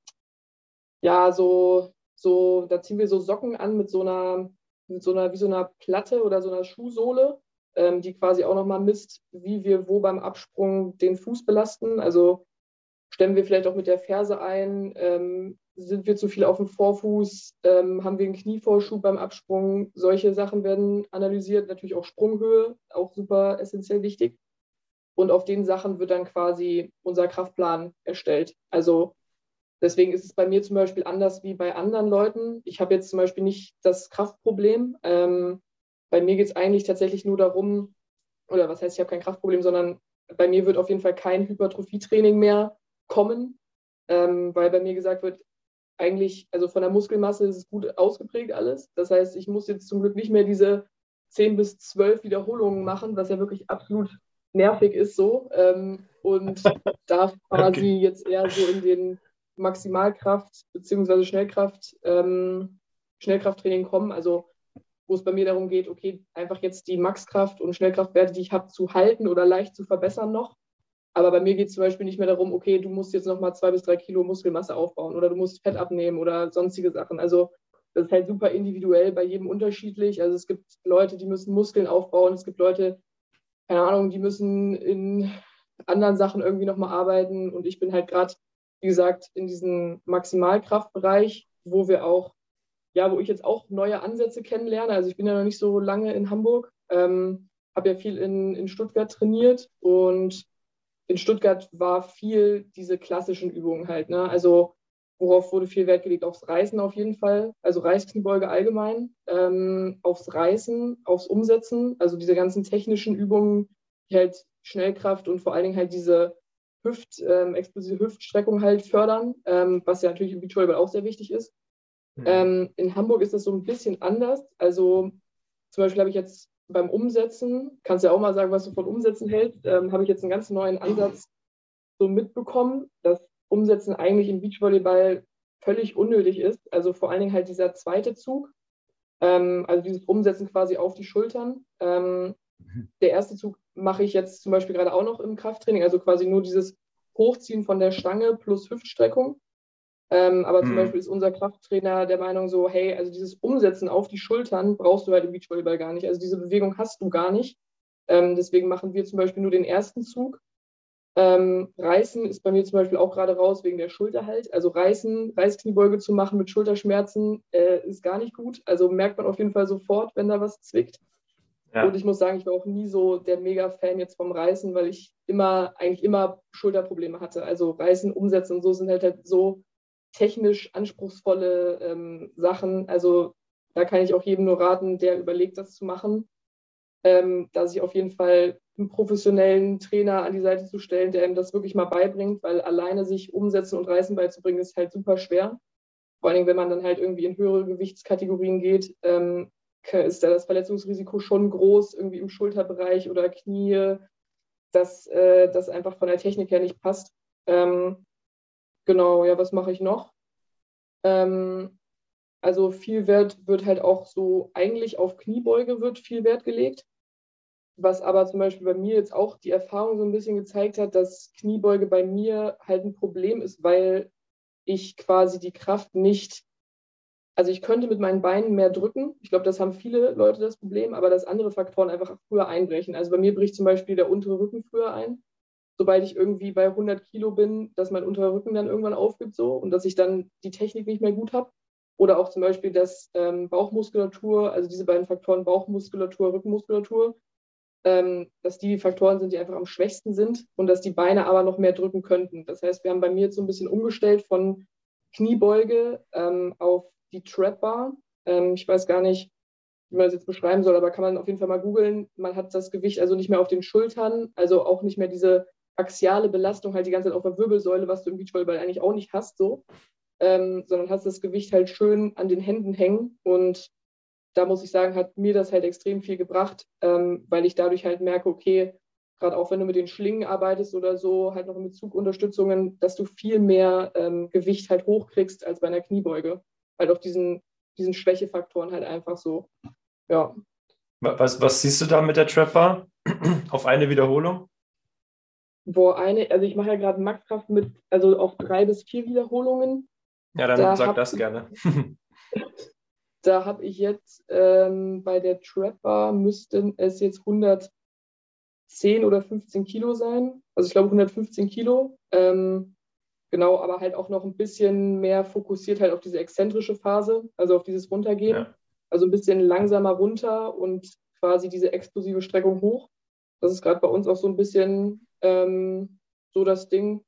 B: ja, so, so, da ziehen wir so Socken an mit so einer, mit so einer, wie so einer Platte oder so einer Schuhsohle, ähm, die quasi auch nochmal misst, wie wir wo beim Absprung den Fuß belasten. Also stemmen wir vielleicht auch mit der Ferse ein, ähm, sind wir zu viel auf dem Vorfuß, ähm, haben wir einen Knievorschub beim Absprung. Solche Sachen werden analysiert, natürlich auch Sprunghöhe, auch super essentiell wichtig. Und auf den Sachen wird dann quasi unser Kraftplan erstellt. Also deswegen ist es bei mir zum Beispiel anders wie bei anderen Leuten. Ich habe jetzt zum Beispiel nicht das Kraftproblem. Ähm, bei mir geht es eigentlich tatsächlich nur darum, oder was heißt, ich habe kein Kraftproblem, sondern bei mir wird auf jeden Fall kein Hypertrophietraining mehr kommen, ähm, weil bei mir gesagt wird, eigentlich, also von der Muskelmasse ist es gut ausgeprägt alles. Das heißt, ich muss jetzt zum Glück nicht mehr diese 10 bis 12 Wiederholungen machen, was ja wirklich absolut nervig ist so. Ähm, und darf quasi okay. jetzt eher so in den Maximalkraft- bzw. Schnellkraft, ähm, Schnellkrafttraining kommen. Also wo es bei mir darum geht, okay, einfach jetzt die Maxkraft- und Schnellkraftwerte, die ich habe, zu halten oder leicht zu verbessern noch. Aber bei mir geht es zum Beispiel nicht mehr darum, okay, du musst jetzt nochmal zwei bis drei Kilo Muskelmasse aufbauen oder du musst Fett abnehmen oder sonstige Sachen. Also das ist halt super individuell, bei jedem unterschiedlich. Also es gibt Leute, die müssen Muskeln aufbauen, es gibt Leute, keine Ahnung, die müssen in anderen Sachen irgendwie nochmal arbeiten. Und ich bin halt gerade, wie gesagt, in diesem Maximalkraftbereich, wo wir auch, ja, wo ich jetzt auch neue Ansätze kennenlerne. Also ich bin ja noch nicht so lange in Hamburg, ähm, habe ja viel in, in Stuttgart trainiert und in Stuttgart war viel diese klassischen Übungen halt. Ne? Also worauf wurde viel Wert gelegt? Aufs Reißen auf jeden Fall, also Reißkniebeuge allgemein, ähm, aufs Reißen, aufs Umsetzen, also diese ganzen technischen Übungen, die halt Schnellkraft und vor allen Dingen halt diese Hüft, ähm, explosive Hüftstreckung halt fördern, ähm, was ja natürlich im Beachvolleyball auch sehr wichtig ist. Mhm. Ähm, in Hamburg ist das so ein bisschen anders. Also zum Beispiel habe ich jetzt beim Umsetzen, kannst ja auch mal sagen, was du von Umsetzen hältst, ähm, habe ich jetzt einen ganz neuen Ansatz so mitbekommen, dass Umsetzen eigentlich im Beachvolleyball völlig unnötig ist. Also vor allen Dingen halt dieser zweite Zug, ähm, also dieses Umsetzen quasi auf die Schultern. Ähm, mhm. der erste Zug mache ich jetzt zum Beispiel gerade auch noch im Krafttraining, also quasi nur dieses Hochziehen von der Stange plus Hüftstreckung. Ähm, aber zum mhm. Beispiel ist unser Krafttrainer der Meinung so, hey, also dieses Umsetzen auf die Schultern brauchst du halt im Beachvolleyball gar nicht. Also diese Bewegung hast du gar nicht. Ähm, deswegen machen wir zum Beispiel nur den ersten Zug ähm, Reißen ist bei mir zum Beispiel auch gerade raus wegen der Schulter halt. Also Reißen, Reißkniebeuge zu machen mit Schulterschmerzen äh, ist gar nicht gut. Also merkt man auf jeden Fall sofort, wenn da was zwickt. Ja. Und ich muss sagen, ich war auch nie so der Mega-Fan jetzt vom Reißen, weil ich immer, eigentlich immer Schulterprobleme hatte. Also Reißen, Umsetzen und so sind halt, halt so technisch anspruchsvolle ähm, Sachen. Also da kann ich auch jedem nur raten, der überlegt, das zu machen, ähm, dass ich auf jeden Fall einen professionellen Trainer an die Seite zu stellen, der ihm das wirklich mal beibringt, weil alleine sich umsetzen und reißen beizubringen, ist halt super schwer. Vor allem, wenn man dann halt irgendwie in höhere Gewichtskategorien geht, ähm, ist da das Verletzungsrisiko schon groß, irgendwie im Schulterbereich oder Knie, dass äh, das einfach von der Technik her nicht passt. Ähm, genau, ja, was mache ich noch? Ähm, also viel Wert wird halt auch so, eigentlich auf Kniebeuge wird viel Wert gelegt was aber zum Beispiel bei mir jetzt auch die Erfahrung so ein bisschen gezeigt hat, dass Kniebeuge bei mir halt ein Problem ist, weil ich quasi die Kraft nicht, also ich könnte mit meinen Beinen mehr drücken. Ich glaube, das haben viele Leute das Problem, aber dass andere Faktoren einfach früher einbrechen. Also bei mir bricht zum Beispiel der untere Rücken früher ein. Sobald ich irgendwie bei 100 Kilo bin, dass mein unterer Rücken dann irgendwann aufgibt so und dass ich dann die Technik nicht mehr gut habe. Oder auch zum Beispiel, dass ähm, Bauchmuskulatur, also diese beiden Faktoren Bauchmuskulatur, Rückenmuskulatur, ähm, dass die Faktoren sind, die einfach am schwächsten sind und dass die Beine aber noch mehr drücken könnten. Das heißt, wir haben bei mir jetzt so ein bisschen umgestellt von Kniebeuge ähm, auf die Trap Bar. Ähm, ich weiß gar nicht, wie man das jetzt beschreiben soll, aber kann man auf jeden Fall mal googeln. Man hat das Gewicht also nicht mehr auf den Schultern, also auch nicht mehr diese axiale Belastung halt die ganze Zeit auf der Wirbelsäule, was du im Beachvolleyball eigentlich auch nicht hast, so, ähm, sondern hast das Gewicht halt schön an den Händen hängen und da muss ich sagen, hat mir das halt extrem viel gebracht, ähm, weil ich dadurch halt merke, okay, gerade auch wenn du mit den Schlingen arbeitest oder so, halt noch mit Zugunterstützungen, dass du viel mehr ähm, Gewicht halt hochkriegst als bei einer Kniebeuge. Halt auf diesen, diesen Schwächefaktoren halt einfach so. Ja.
A: Was, was siehst du da mit der Trapper auf eine Wiederholung?
B: Boah, eine, also ich mache ja gerade Maxkraft mit, also auf drei bis vier Wiederholungen.
A: Ja, dann da sag das gerne.
B: da habe ich jetzt ähm, bei der Trapper müssten es jetzt 110 oder 15 Kilo sein. Also ich glaube 115 Kilo. Ähm, genau, aber halt auch noch ein bisschen mehr fokussiert halt auf diese exzentrische Phase, also auf dieses Runtergehen. Ja. Also ein bisschen langsamer runter und quasi diese explosive Streckung hoch. Das ist gerade bei uns auch so ein bisschen ähm, so das Ding.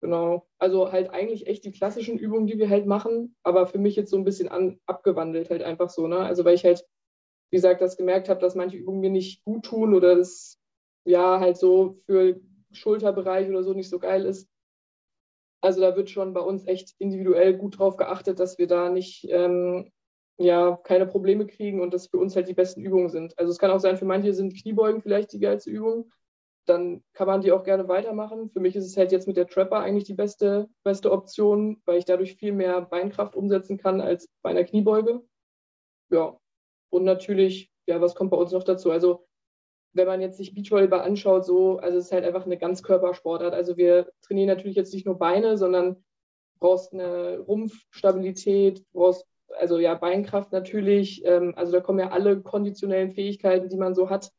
B: Genau. Also halt eigentlich echt die klassischen Übungen, die wir halt machen, aber für mich jetzt so ein bisschen an, abgewandelt halt einfach so. Ne? Also weil ich halt, wie gesagt, das gemerkt habe, dass manche Übungen mir nicht gut tun oder das ja halt so für Schulterbereich oder so nicht so geil ist. Also da wird schon bei uns echt individuell gut drauf geachtet, dass wir da nicht ähm, ja, keine Probleme kriegen und das für uns halt die besten Übungen sind. Also es kann auch sein, für manche sind Kniebeugen vielleicht die geilste Übung. Dann kann man die auch gerne weitermachen. Für mich ist es halt jetzt mit der Trapper eigentlich die beste, beste Option, weil ich dadurch viel mehr Beinkraft umsetzen kann als bei einer Kniebeuge. Ja. Und natürlich, ja, was kommt bei uns noch dazu? Also wenn man jetzt sich Beachvolleyball anschaut, so, also es ist halt einfach eine Ganzkörpersportart. Also wir trainieren natürlich jetzt nicht nur Beine, sondern brauchst eine Rumpfstabilität, brauchst also ja, Beinkraft natürlich, ähm, also da kommen ja alle konditionellen Fähigkeiten, die man so hat,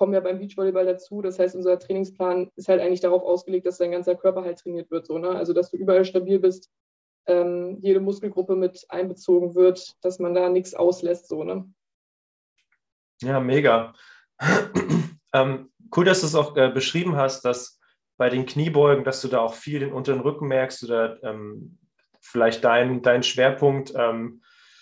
B: kommen ja beim Beachvolleyball dazu. Das heißt, unser Trainingsplan ist halt eigentlich darauf ausgelegt, dass dein ganzer Körper halt trainiert wird, so, ne? Also dass du überall stabil bist, ähm, jede Muskelgruppe mit einbezogen wird, dass man da nichts auslässt, so, ne?
A: Ja, mega. ähm, cool, dass du es auch äh, beschrieben hast, dass bei den Kniebeugen, dass du da auch viel den unteren Rücken merkst oder ähm, vielleicht dein, dein Schwerpunkt ähm,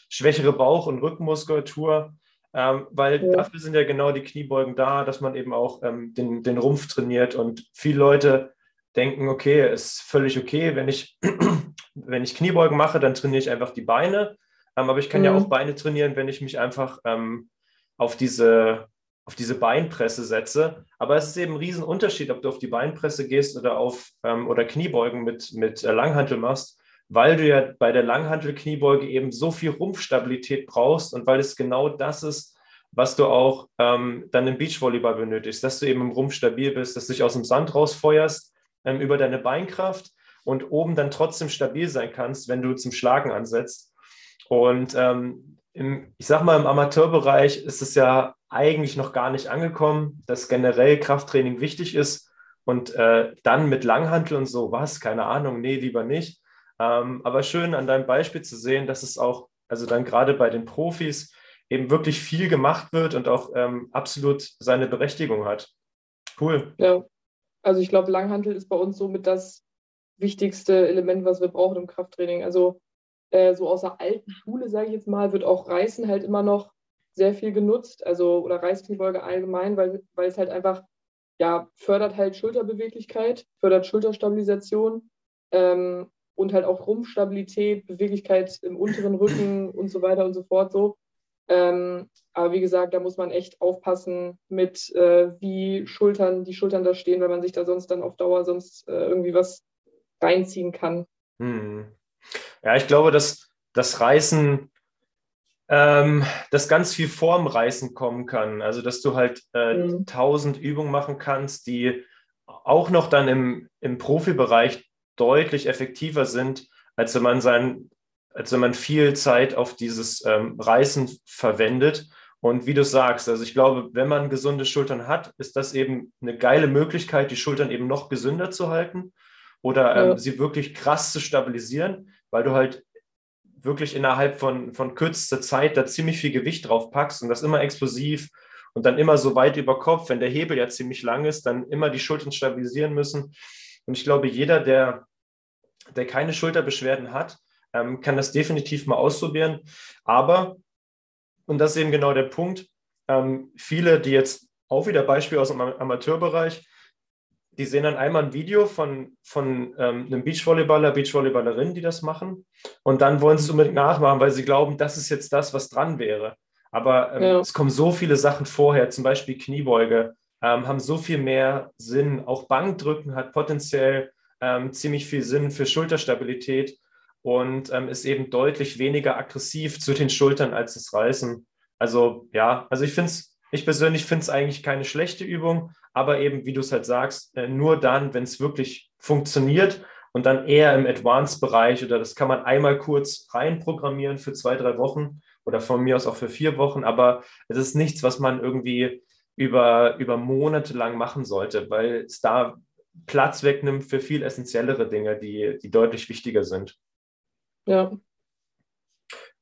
A: schwächere Bauch- und Rückenmuskulatur, ähm, weil ja. dafür sind ja genau die Kniebeugen da, dass man eben auch ähm, den, den Rumpf trainiert. Und viele Leute denken, okay, ist völlig okay, wenn ich, wenn ich Kniebeugen mache, dann trainiere ich einfach die Beine. Ähm, aber ich kann mhm. ja auch Beine trainieren, wenn ich mich einfach ähm, auf diese auf diese Beinpresse setze. Aber es ist eben ein Riesenunterschied, ob du auf die Beinpresse gehst oder auf ähm, oder Kniebeugen mit, mit äh, Langhantel machst weil du ja bei der Langhantel-Kniebeuge eben so viel Rumpfstabilität brauchst und weil es genau das ist, was du auch ähm, dann im Beachvolleyball benötigst, dass du eben im Rumpf stabil bist, dass du dich aus dem Sand rausfeuerst ähm, über deine Beinkraft und oben dann trotzdem stabil sein kannst, wenn du zum Schlagen ansetzt. Und ähm, im, ich sag mal, im Amateurbereich ist es ja eigentlich noch gar nicht angekommen, dass generell Krafttraining wichtig ist. Und äh, dann mit Langhantel und so, was? Keine Ahnung, nee, lieber nicht. Ähm, aber schön an deinem Beispiel zu sehen, dass es auch, also dann gerade bei den Profis, eben wirklich viel gemacht wird und auch ähm, absolut seine Berechtigung hat. Cool.
B: Ja, also ich glaube, Langhantel ist bei uns somit das wichtigste Element, was wir brauchen im Krafttraining. Also äh, so aus der alten Schule, sage ich jetzt mal, wird auch Reißen halt immer noch sehr viel genutzt, also oder Reißkniebeuge allgemein, weil, weil es halt einfach, ja, fördert halt Schulterbeweglichkeit, fördert Schulterstabilisation ähm, und halt auch Rumpfstabilität, Beweglichkeit im unteren Rücken und so weiter und so fort so. Ähm, aber wie gesagt, da muss man echt aufpassen mit, äh, wie Schultern, die Schultern da stehen, weil man sich da sonst dann auf Dauer sonst äh, irgendwie was reinziehen kann.
A: Hm. Ja, ich glaube, dass das Reißen, ähm, dass ganz viel vorm Reißen kommen kann. Also, dass du halt äh, mhm. tausend Übungen machen kannst, die auch noch dann im, im Profibereich deutlich effektiver sind, als wenn man sein, als wenn man viel Zeit auf dieses ähm, Reißen verwendet. Und wie du sagst, also ich glaube, wenn man gesunde Schultern hat, ist das eben eine geile Möglichkeit, die Schultern eben noch gesünder zu halten oder ähm, ja. sie wirklich krass zu stabilisieren, weil du halt wirklich innerhalb von, von kürzester Zeit da ziemlich viel Gewicht drauf packst und das immer explosiv und dann immer so weit über Kopf, wenn der Hebel ja ziemlich lang ist, dann immer die Schultern stabilisieren müssen. Und ich glaube, jeder, der, der keine Schulterbeschwerden hat, ähm, kann das definitiv mal ausprobieren. Aber, und das ist eben genau der Punkt, ähm, viele, die jetzt auch wieder Beispiel aus dem Amateurbereich, die sehen dann einmal ein Video von, von ähm, einem Beachvolleyballer, Beachvolleyballerin, die das machen. Und dann wollen sie es unbedingt nachmachen, weil sie glauben, das ist jetzt das, was dran wäre. Aber ähm, ja. es kommen so viele Sachen vorher, zum Beispiel Kniebeuge, ähm, haben so viel mehr Sinn. Auch Bankdrücken hat potenziell ähm, ziemlich viel Sinn für Schulterstabilität und ähm, ist eben deutlich weniger aggressiv zu den Schultern als das Reißen. Also ja, also ich finde es ich persönlich finde es eigentlich keine schlechte Übung, aber eben, wie du es halt sagst, äh, nur dann, wenn es wirklich funktioniert und dann eher im Advanced-Bereich oder das kann man einmal kurz reinprogrammieren für zwei, drei Wochen oder von mir aus auch für vier Wochen, aber es ist nichts, was man irgendwie über, über Monate lang machen sollte, weil es da Platz wegnimmt für viel essentiellere Dinge, die, die deutlich wichtiger sind.
B: Ja.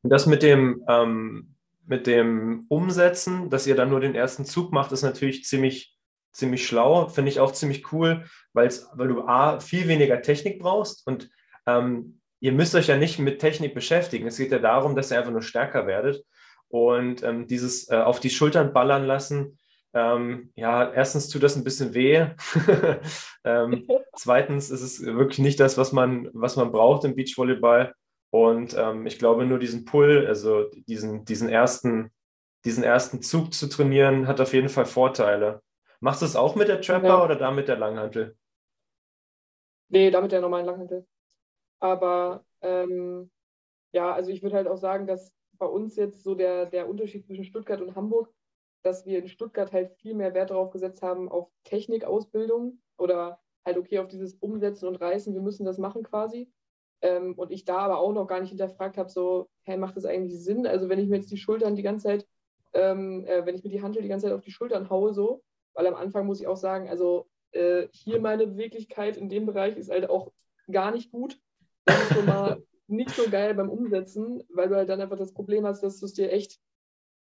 A: Und das mit dem, ähm, mit dem Umsetzen, dass ihr dann nur den ersten Zug macht, ist natürlich ziemlich, ziemlich schlau. Finde ich auch ziemlich cool, weil du A, viel weniger Technik brauchst und ähm, ihr müsst euch ja nicht mit Technik beschäftigen. Es geht ja darum, dass ihr einfach nur stärker werdet. Und ähm, dieses äh, auf die Schultern ballern lassen, ähm, ja, erstens tut das ein bisschen weh. ähm, zweitens ist es wirklich nicht das, was man, was man braucht im Beachvolleyball. Und ähm, ich glaube, nur diesen Pull, also diesen, diesen, ersten, diesen ersten Zug zu trainieren, hat auf jeden Fall Vorteile. Machst du es auch mit der Trapper ja. oder da mit der Langhantel?
B: Nee, da mit der normalen Langhantel. Aber ähm, ja, also ich würde halt auch sagen, dass bei uns jetzt so der, der Unterschied zwischen Stuttgart und Hamburg, dass wir in Stuttgart halt viel mehr Wert darauf gesetzt haben, auf Technikausbildung oder halt okay auf dieses Umsetzen und Reißen, wir müssen das machen quasi. Ähm, und ich da aber auch noch gar nicht hinterfragt habe, so, hey, macht das eigentlich Sinn? Also wenn ich mir jetzt die Schultern die ganze Zeit, ähm, äh, wenn ich mir die Handel die ganze Zeit auf die Schultern haue, so, weil am Anfang muss ich auch sagen, also äh, hier meine Beweglichkeit in dem Bereich ist halt auch gar nicht gut. Das ist schon mal nicht so geil beim Umsetzen, weil du halt dann einfach das Problem hast, dass du es dir echt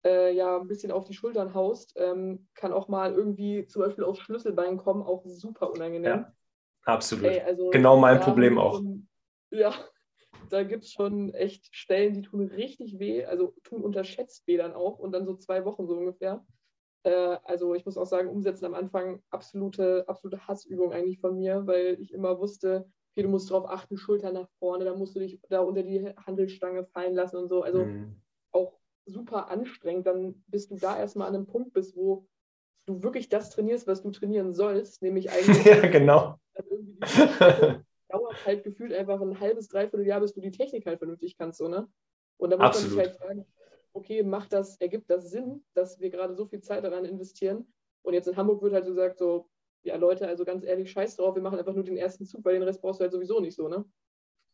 B: äh, ja ein bisschen auf die Schultern haust. Ähm, kann auch mal irgendwie zum Beispiel aufs Schlüsselbein kommen, auch super unangenehm. Ja,
A: absolut. Ey, also, genau mein Problem auch. Schon,
B: ja, da gibt es schon echt Stellen, die tun richtig weh, also tun unterschätzt weh dann auch und dann so zwei Wochen so ungefähr. Äh, also ich muss auch sagen, umsetzen am Anfang absolute, absolute Hassübung eigentlich von mir, weil ich immer wusste, okay, du musst darauf achten, Schulter nach vorne, dann musst du dich da unter die Handelstange fallen lassen und so. Also mhm. auch super anstrengend, dann bist du da erstmal an einem Punkt bist, wo du wirklich das trainierst, was du trainieren sollst, nämlich eigentlich
A: ja, genau
B: dauert halt gefühlt einfach ein halbes, dreiviertel Jahr, bis du die Technik halt vernünftig kannst, so, ne? Und da muss Absolut. man sich halt fragen, okay, macht das, ergibt das Sinn, dass wir gerade so viel Zeit daran investieren? Und jetzt in Hamburg wird halt so gesagt, so, ja Leute, also ganz ehrlich, scheiß drauf, wir machen einfach nur den ersten Zug, weil den Rest brauchst du halt sowieso nicht so, ne?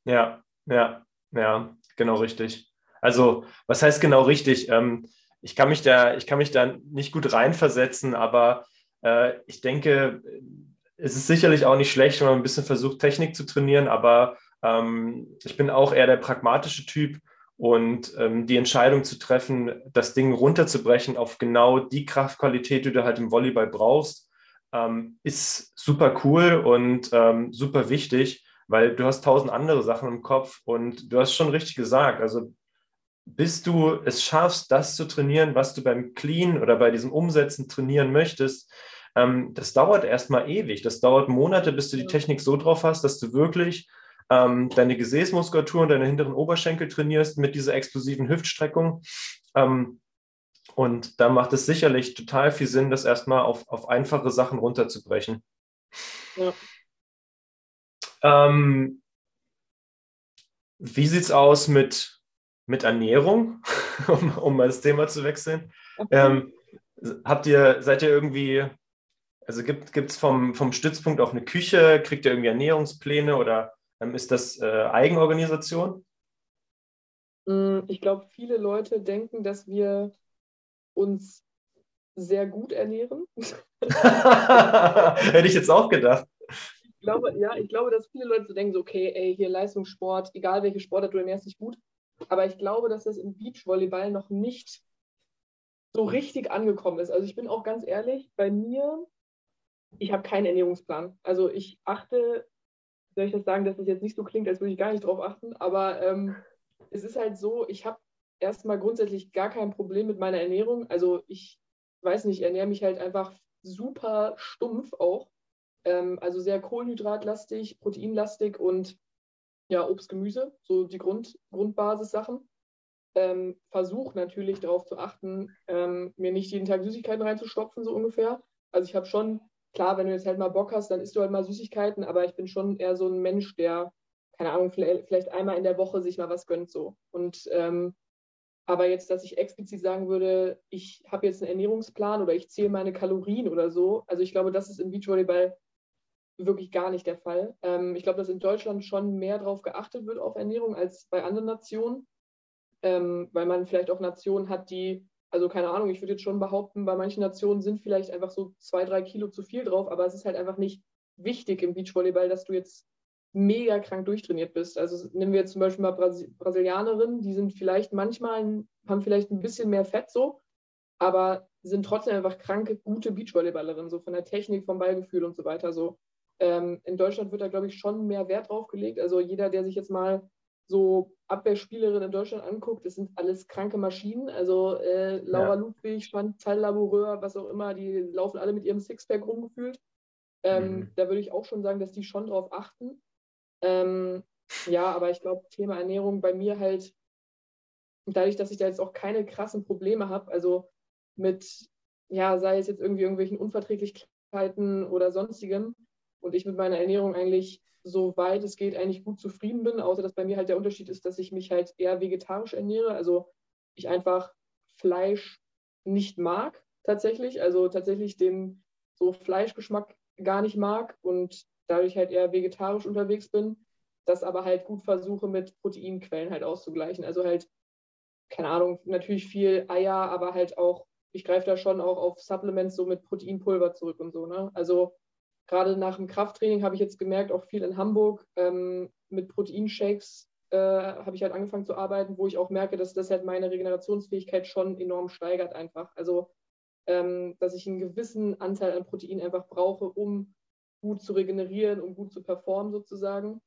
A: Ja, ja, ja, genau richtig. Also, was heißt genau richtig? Ähm, ich, kann mich da, ich kann mich da nicht gut reinversetzen, aber äh, ich denke, es ist sicherlich auch nicht schlecht, wenn man ein bisschen versucht, Technik zu trainieren, aber ähm, ich bin auch eher der pragmatische Typ und ähm, die Entscheidung zu treffen, das Ding runterzubrechen auf genau die Kraftqualität, die du halt im Volleyball brauchst, ähm, ist super cool und ähm, super wichtig, weil du hast tausend andere Sachen im Kopf und du hast schon richtig gesagt, also bis du es schaffst, das zu trainieren, was du beim Clean oder bei diesem Umsetzen trainieren möchtest, ähm, das dauert erstmal ewig. Das dauert Monate, bis du die Technik so drauf hast, dass du wirklich ähm, deine Gesäßmuskulatur und deine hinteren Oberschenkel trainierst mit dieser explosiven Hüftstreckung. Ähm, und da macht es sicherlich total viel Sinn, das erstmal auf, auf einfache Sachen runterzubrechen. Ja. Ähm, wie sieht es aus mit, mit Ernährung, um, um mal das Thema zu wechseln? Ähm, habt ihr, seid ihr irgendwie also gibt es vom, vom Stützpunkt auch eine Küche? Kriegt ihr irgendwie Ernährungspläne oder ähm, ist das äh, Eigenorganisation?
B: Mm, ich glaube, viele Leute denken, dass wir uns sehr gut ernähren.
A: Hätte ich jetzt auch gedacht.
B: Ich glaube, ja, ich glaube, dass viele Leute so denken, so, okay, ey, hier Leistungssport, egal welche Sportart, du ernährst dich gut. Aber ich glaube, dass das im Beachvolleyball noch nicht so richtig angekommen ist. Also ich bin auch ganz ehrlich, bei mir, ich habe keinen Ernährungsplan. Also ich achte, soll ich das sagen, dass es jetzt nicht so klingt, als würde ich gar nicht drauf achten, aber ähm, es ist halt so, ich habe erstmal grundsätzlich gar kein Problem mit meiner Ernährung. Also ich weiß nicht, ich ernähre mich halt einfach super stumpf auch. Ähm, also sehr kohlenhydratlastig, proteinlastig und ja, Obst, Gemüse, so die Grund, Grundbasis-Sachen. Ähm, Versuche natürlich darauf zu achten, ähm, mir nicht jeden Tag Süßigkeiten reinzustopfen, so ungefähr. Also ich habe schon, klar, wenn du jetzt halt mal Bock hast, dann isst du halt mal Süßigkeiten, aber ich bin schon eher so ein Mensch, der, keine Ahnung, vielleicht einmal in der Woche sich mal was gönnt so. Und ähm, aber jetzt, dass ich explizit sagen würde, ich habe jetzt einen Ernährungsplan oder ich zähle meine Kalorien oder so, also ich glaube, das ist im Beachvolleyball wirklich gar nicht der Fall. Ähm, ich glaube, dass in Deutschland schon mehr darauf geachtet wird auf Ernährung als bei anderen Nationen, ähm, weil man vielleicht auch Nationen hat, die, also keine Ahnung, ich würde jetzt schon behaupten, bei manchen Nationen sind vielleicht einfach so zwei, drei Kilo zu viel drauf, aber es ist halt einfach nicht wichtig im Beachvolleyball, dass du jetzt mega krank durchtrainiert bist. Also nehmen wir jetzt zum Beispiel mal Brasi Brasilianerinnen, die sind vielleicht manchmal, haben vielleicht ein bisschen mehr Fett so, aber sind trotzdem einfach kranke, gute Beachvolleyballerinnen, so von der Technik, vom Ballgefühl und so weiter. So. Ähm, in Deutschland wird da, glaube ich, schon mehr Wert drauf gelegt. Also jeder, der sich jetzt mal so Abwehrspielerinnen in Deutschland anguckt, das sind alles kranke Maschinen. Also äh, Laura ja. Ludwig, Laboureur, was auch immer, die laufen alle mit ihrem Sixpack rumgefühlt. Ähm, mhm. Da würde ich auch schon sagen, dass die schon drauf achten. Ähm, ja, aber ich glaube, Thema Ernährung bei mir halt, dadurch, dass ich da jetzt auch keine krassen Probleme habe, also mit, ja, sei es jetzt irgendwie irgendwelchen Unverträglichkeiten oder sonstigem, und ich mit meiner Ernährung eigentlich, so weit es geht, eigentlich gut zufrieden bin, außer dass bei mir halt der Unterschied ist, dass ich mich halt eher vegetarisch ernähre, also ich einfach Fleisch nicht mag tatsächlich, also tatsächlich den so Fleischgeschmack gar nicht mag und dadurch halt eher vegetarisch unterwegs bin, das aber halt gut versuche mit Proteinquellen halt auszugleichen. Also halt, keine Ahnung, natürlich viel Eier, aber halt auch, ich greife da schon auch auf Supplements so mit Proteinpulver zurück und so. Ne? Also gerade nach dem Krafttraining habe ich jetzt gemerkt, auch viel in Hamburg ähm, mit Proteinshakes äh, habe ich halt angefangen zu arbeiten, wo ich auch merke, dass das halt meine Regenerationsfähigkeit schon enorm steigert einfach. Also ähm, dass ich einen gewissen Anteil an Protein einfach brauche, um gut zu regenerieren und gut zu performen sozusagen.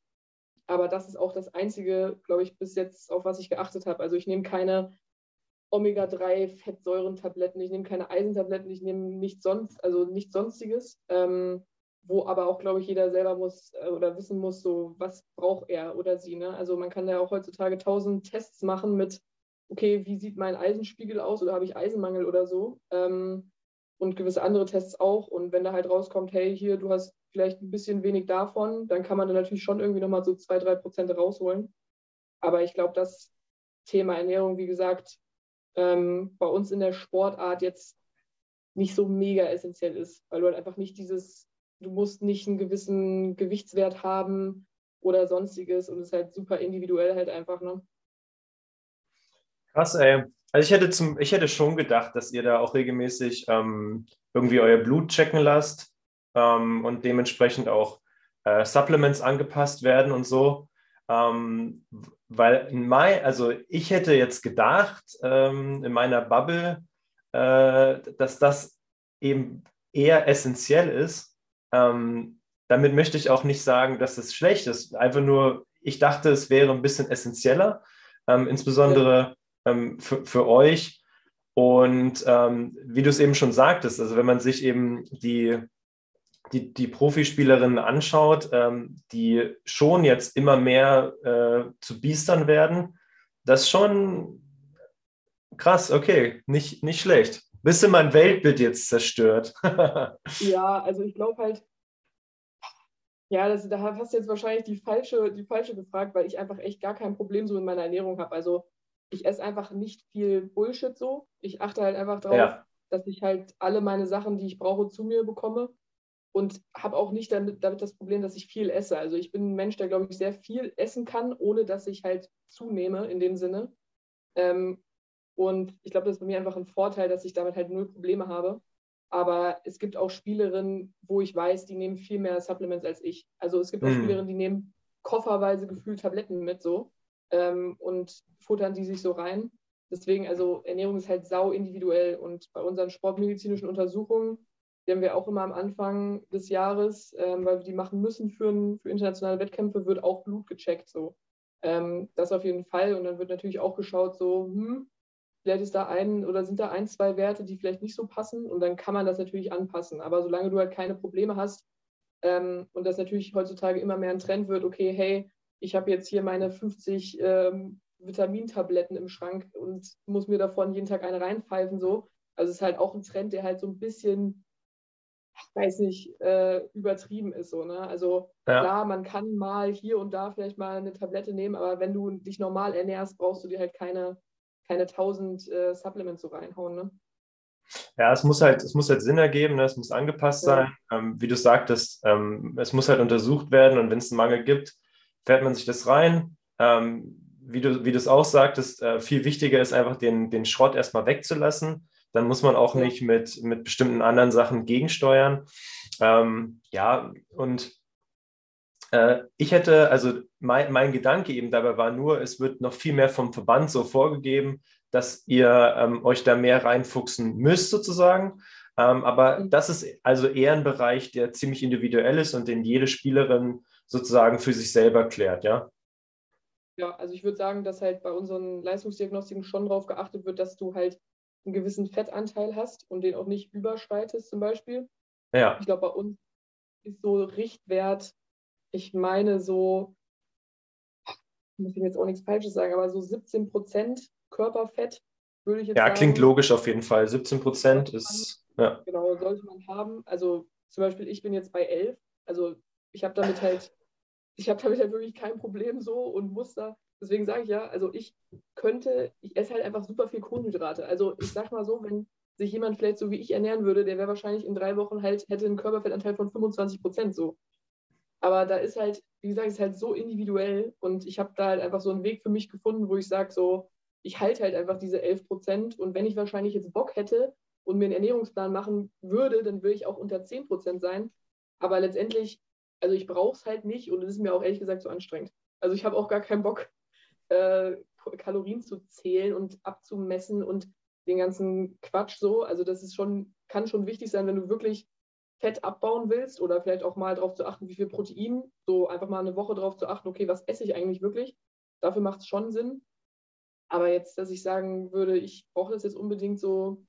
B: Aber das ist auch das Einzige, glaube ich, bis jetzt, auf was ich geachtet habe. Also ich nehme keine Omega-3-Fettsäurentabletten, ich nehme keine Eisentabletten, ich nehme nichts sonst, also nichts Sonstiges. Ähm, wo aber auch, glaube ich, jeder selber muss äh, oder wissen muss, so was braucht er oder sie. Ne? Also man kann ja auch heutzutage tausend Tests machen mit, okay, wie sieht mein Eisenspiegel aus oder habe ich Eisenmangel oder so. Ähm, und gewisse andere Tests auch. Und wenn da halt rauskommt, hey, hier, du hast vielleicht ein bisschen wenig davon, dann kann man dann natürlich schon irgendwie nochmal so zwei, drei Prozent rausholen. Aber ich glaube, das Thema Ernährung, wie gesagt, ähm, bei uns in der Sportart jetzt nicht so mega essentiell ist, weil du halt einfach nicht dieses, du musst nicht einen gewissen Gewichtswert haben oder sonstiges und es ist halt super individuell halt einfach, ne?
A: Krass, ey. Also ich hätte, zum, ich hätte schon gedacht, dass ihr da auch regelmäßig ähm, irgendwie euer Blut checken lasst ähm, und dementsprechend auch äh, Supplements angepasst werden und so. Ähm, weil in Mai, also ich hätte jetzt gedacht, ähm, in meiner Bubble, äh, dass das eben eher essentiell ist. Ähm, damit möchte ich auch nicht sagen, dass es schlecht ist. Einfach nur, ich dachte, es wäre ein bisschen essentieller, ähm, insbesondere ähm, für, für euch. Und ähm, wie du es eben schon sagtest, also wenn man sich eben die, die, die Profispielerinnen anschaut, ähm, die schon jetzt immer mehr äh, zu Biestern werden, das schon krass, okay, nicht, nicht schlecht. Bisschen mein Weltbild jetzt zerstört.
B: ja, also ich glaube halt, ja, das, da hast du jetzt wahrscheinlich die falsche, die falsche gefragt, weil ich einfach echt gar kein Problem so in meiner Ernährung habe. Also ich esse einfach nicht viel Bullshit so. Ich achte halt einfach darauf, ja. dass ich halt alle meine Sachen, die ich brauche, zu mir bekomme. Und habe auch nicht damit, damit das Problem, dass ich viel esse. Also ich bin ein Mensch, der, glaube ich, sehr viel essen kann, ohne dass ich halt zunehme in dem Sinne. Ähm, und ich glaube, das ist bei mir einfach ein Vorteil, dass ich damit halt null Probleme habe. Aber es gibt auch Spielerinnen, wo ich weiß, die nehmen viel mehr Supplements als ich. Also es gibt auch mhm. Spielerinnen, die nehmen kofferweise gefühlt Tabletten mit so ähm, und futtern die sich so rein. deswegen, also Ernährung ist halt sau individuell und bei unseren sportmedizinischen Untersuchungen, die haben wir auch immer am Anfang des Jahres, ähm, weil wir die machen müssen für, für, internationale Wettkämpfe, wird auch Blut gecheckt. So. Ähm, das auf jeden Fall. Und dann wird natürlich auch geschaut, so, hm, vielleicht ist da ein oder sind da ein, zwei Werte, die vielleicht nicht so passen und dann kann man das natürlich anpassen. Aber solange du halt keine Probleme hast ähm, und das natürlich heutzutage immer mehr ein Trend wird, okay, hey, ich habe jetzt hier meine 50 ähm, Vitamintabletten im Schrank und muss mir davon jeden Tag eine reinpfeifen, so. Also es ist halt auch ein Trend, der halt so ein bisschen, weiß nicht, äh, übertrieben ist, so, ne? Also ja. klar, man kann mal hier und da vielleicht mal eine Tablette nehmen, aber wenn du dich normal ernährst, brauchst du dir halt keine, keine 1000 äh, Supplements so reinhauen, ne?
A: Ja, es muss halt, es muss halt Sinn ergeben, ne? es muss angepasst ja. sein. Ähm, wie du sagtest, ähm, es muss halt untersucht werden und wenn es einen Mangel gibt, fährt man sich das rein. Ähm, wie du, wie du es auch sagtest, äh, viel wichtiger ist einfach, den, den Schrott erstmal wegzulassen. Dann muss man auch nicht mit, mit bestimmten anderen Sachen gegensteuern. Ähm, ja, und ich hätte, also mein, mein Gedanke eben dabei war nur, es wird noch viel mehr vom Verband so vorgegeben, dass ihr ähm, euch da mehr reinfuchsen müsst sozusagen. Ähm, aber mhm. das ist also eher ein Bereich, der ziemlich individuell ist und den jede Spielerin sozusagen für sich selber klärt, ja?
B: Ja, also ich würde sagen, dass halt bei unseren Leistungsdiagnostiken schon darauf geachtet wird, dass du halt einen gewissen Fettanteil hast und den auch nicht überschreitest zum Beispiel. Ja. Ich glaube, bei uns ist so Richtwert, ich meine so, muss ich jetzt auch nichts Falsches sagen, aber so 17 Prozent Körperfett würde ich jetzt
A: ja,
B: sagen.
A: Ja, klingt logisch auf jeden Fall. 17 Prozent ist, ja.
B: Genau, sollte man haben. Also zum Beispiel, ich bin jetzt bei 11. Also ich habe damit halt ich habe damit halt wirklich kein Problem so und muss da. Deswegen sage ich ja, also ich könnte, ich esse halt einfach super viel Kohlenhydrate. Also ich sag mal so, wenn sich jemand vielleicht so wie ich ernähren würde, der wäre wahrscheinlich in drei Wochen halt, hätte einen Körperfettanteil von 25 Prozent so. Aber da ist halt, wie gesagt, ist halt so individuell und ich habe da halt einfach so einen Weg für mich gefunden, wo ich sage, so, ich halte halt einfach diese 11 Prozent und wenn ich wahrscheinlich jetzt Bock hätte und mir einen Ernährungsplan machen würde, dann würde ich auch unter 10 Prozent sein. Aber letztendlich also ich brauche es halt nicht und es ist mir auch ehrlich gesagt so anstrengend. Also ich habe auch gar keinen Bock, äh, Kalorien zu zählen und abzumessen und den ganzen Quatsch so. Also das ist schon, kann schon wichtig sein, wenn du wirklich Fett abbauen willst oder vielleicht auch mal darauf zu achten, wie viel Protein, so einfach mal eine Woche darauf zu achten, okay, was esse ich eigentlich wirklich? Dafür macht es schon Sinn. Aber jetzt, dass ich sagen würde, ich brauche das jetzt unbedingt so.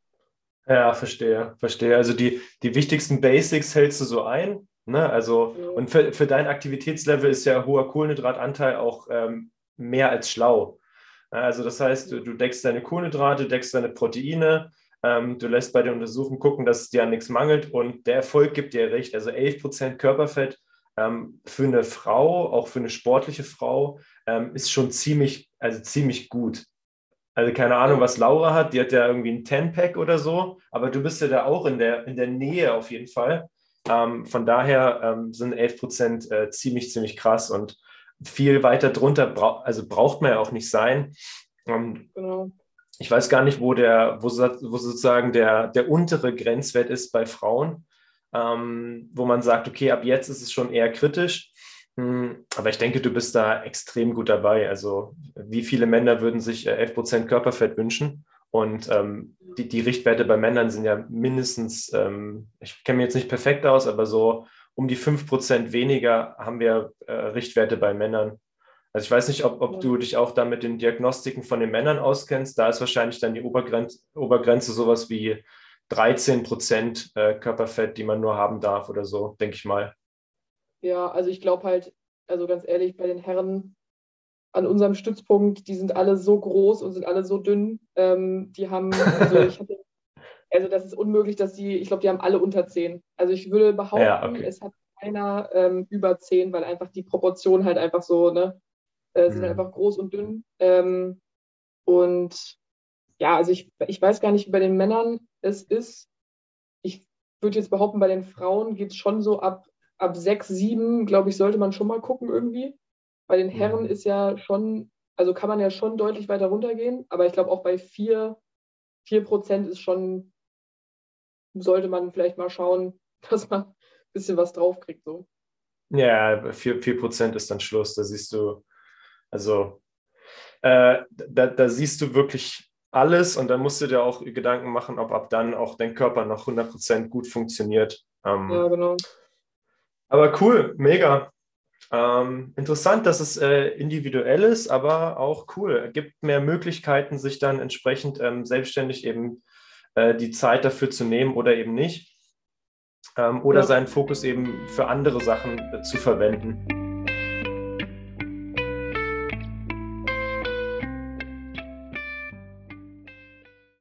A: Ja, verstehe, verstehe. Also die, die wichtigsten Basics hältst du so ein Ne? Also, ja. und für, für dein Aktivitätslevel ist ja hoher Kohlenhydratanteil auch ähm, mehr als schlau. Also, das heißt, du, du deckst deine Kohlenhydrate, deckst deine Proteine, ähm, du lässt bei der Untersuchung gucken, dass es dir an nichts mangelt und der Erfolg gibt dir recht. Also 11% Körperfett ähm, für eine Frau, auch für eine sportliche Frau, ähm, ist schon ziemlich, also ziemlich gut. Also keine Ahnung, was Laura hat, die hat ja irgendwie ein 10-Pack oder so, aber du bist ja da auch in der, in der Nähe auf jeden Fall. Ähm, von daher ähm, sind 11 Prozent äh, ziemlich, ziemlich krass und viel weiter drunter bra also braucht man ja auch nicht sein. Ähm, genau. Ich weiß gar nicht, wo, der, wo, wo sozusagen der, der untere Grenzwert ist bei Frauen, ähm, wo man sagt, okay, ab jetzt ist es schon eher kritisch. Hm, aber ich denke, du bist da extrem gut dabei. Also wie viele Männer würden sich 11 äh, Prozent Körperfett wünschen? Und ähm, die, die, Richtwerte bei Männern sind ja mindestens, ähm, ich kenne mich jetzt nicht perfekt aus, aber so um die 5% weniger haben wir äh, Richtwerte bei Männern. Also ich weiß nicht, ob, ob du dich auch da mit den Diagnostiken von den Männern auskennst. Da ist wahrscheinlich dann die Obergrenze, Obergrenze sowas wie 13% äh, Körperfett, die man nur haben darf oder so, denke ich mal.
B: Ja, also ich glaube halt, also ganz ehrlich, bei den Herren an unserem Stützpunkt, die sind alle so groß und sind alle so dünn. Ähm, die haben, also ich hatte, also das ist unmöglich, dass die, ich glaube, die haben alle unter 10. Also ich würde behaupten, ja, okay. es hat keiner ähm, über 10, weil einfach die Proportionen halt einfach so, ne, äh, sind mhm. einfach groß und dünn. Ähm, und ja, also ich, ich weiß gar nicht, wie bei den Männern es ist. Ich würde jetzt behaupten, bei den Frauen geht es schon so ab, ab 6, 7, glaube ich, sollte man schon mal gucken irgendwie. Bei den Herren mhm. ist ja schon, also kann man ja schon deutlich weiter runtergehen, aber ich glaube auch bei 4, 4 Prozent ist schon, sollte man vielleicht mal schauen, dass man ein bisschen was draufkriegt. So.
A: Ja, 4, 4 Prozent ist dann Schluss. Da siehst du, also äh, da, da siehst du wirklich alles und dann musst du dir auch Gedanken machen, ob ab dann auch dein Körper noch 100% gut funktioniert.
B: Ähm, ja, genau.
A: Aber cool, mega. Ähm, interessant, dass es äh, individuell ist, aber auch cool. Es gibt mehr Möglichkeiten, sich dann entsprechend ähm, selbstständig eben äh, die Zeit dafür zu nehmen oder eben nicht. Ähm, oder ja. seinen Fokus eben für andere Sachen äh, zu verwenden.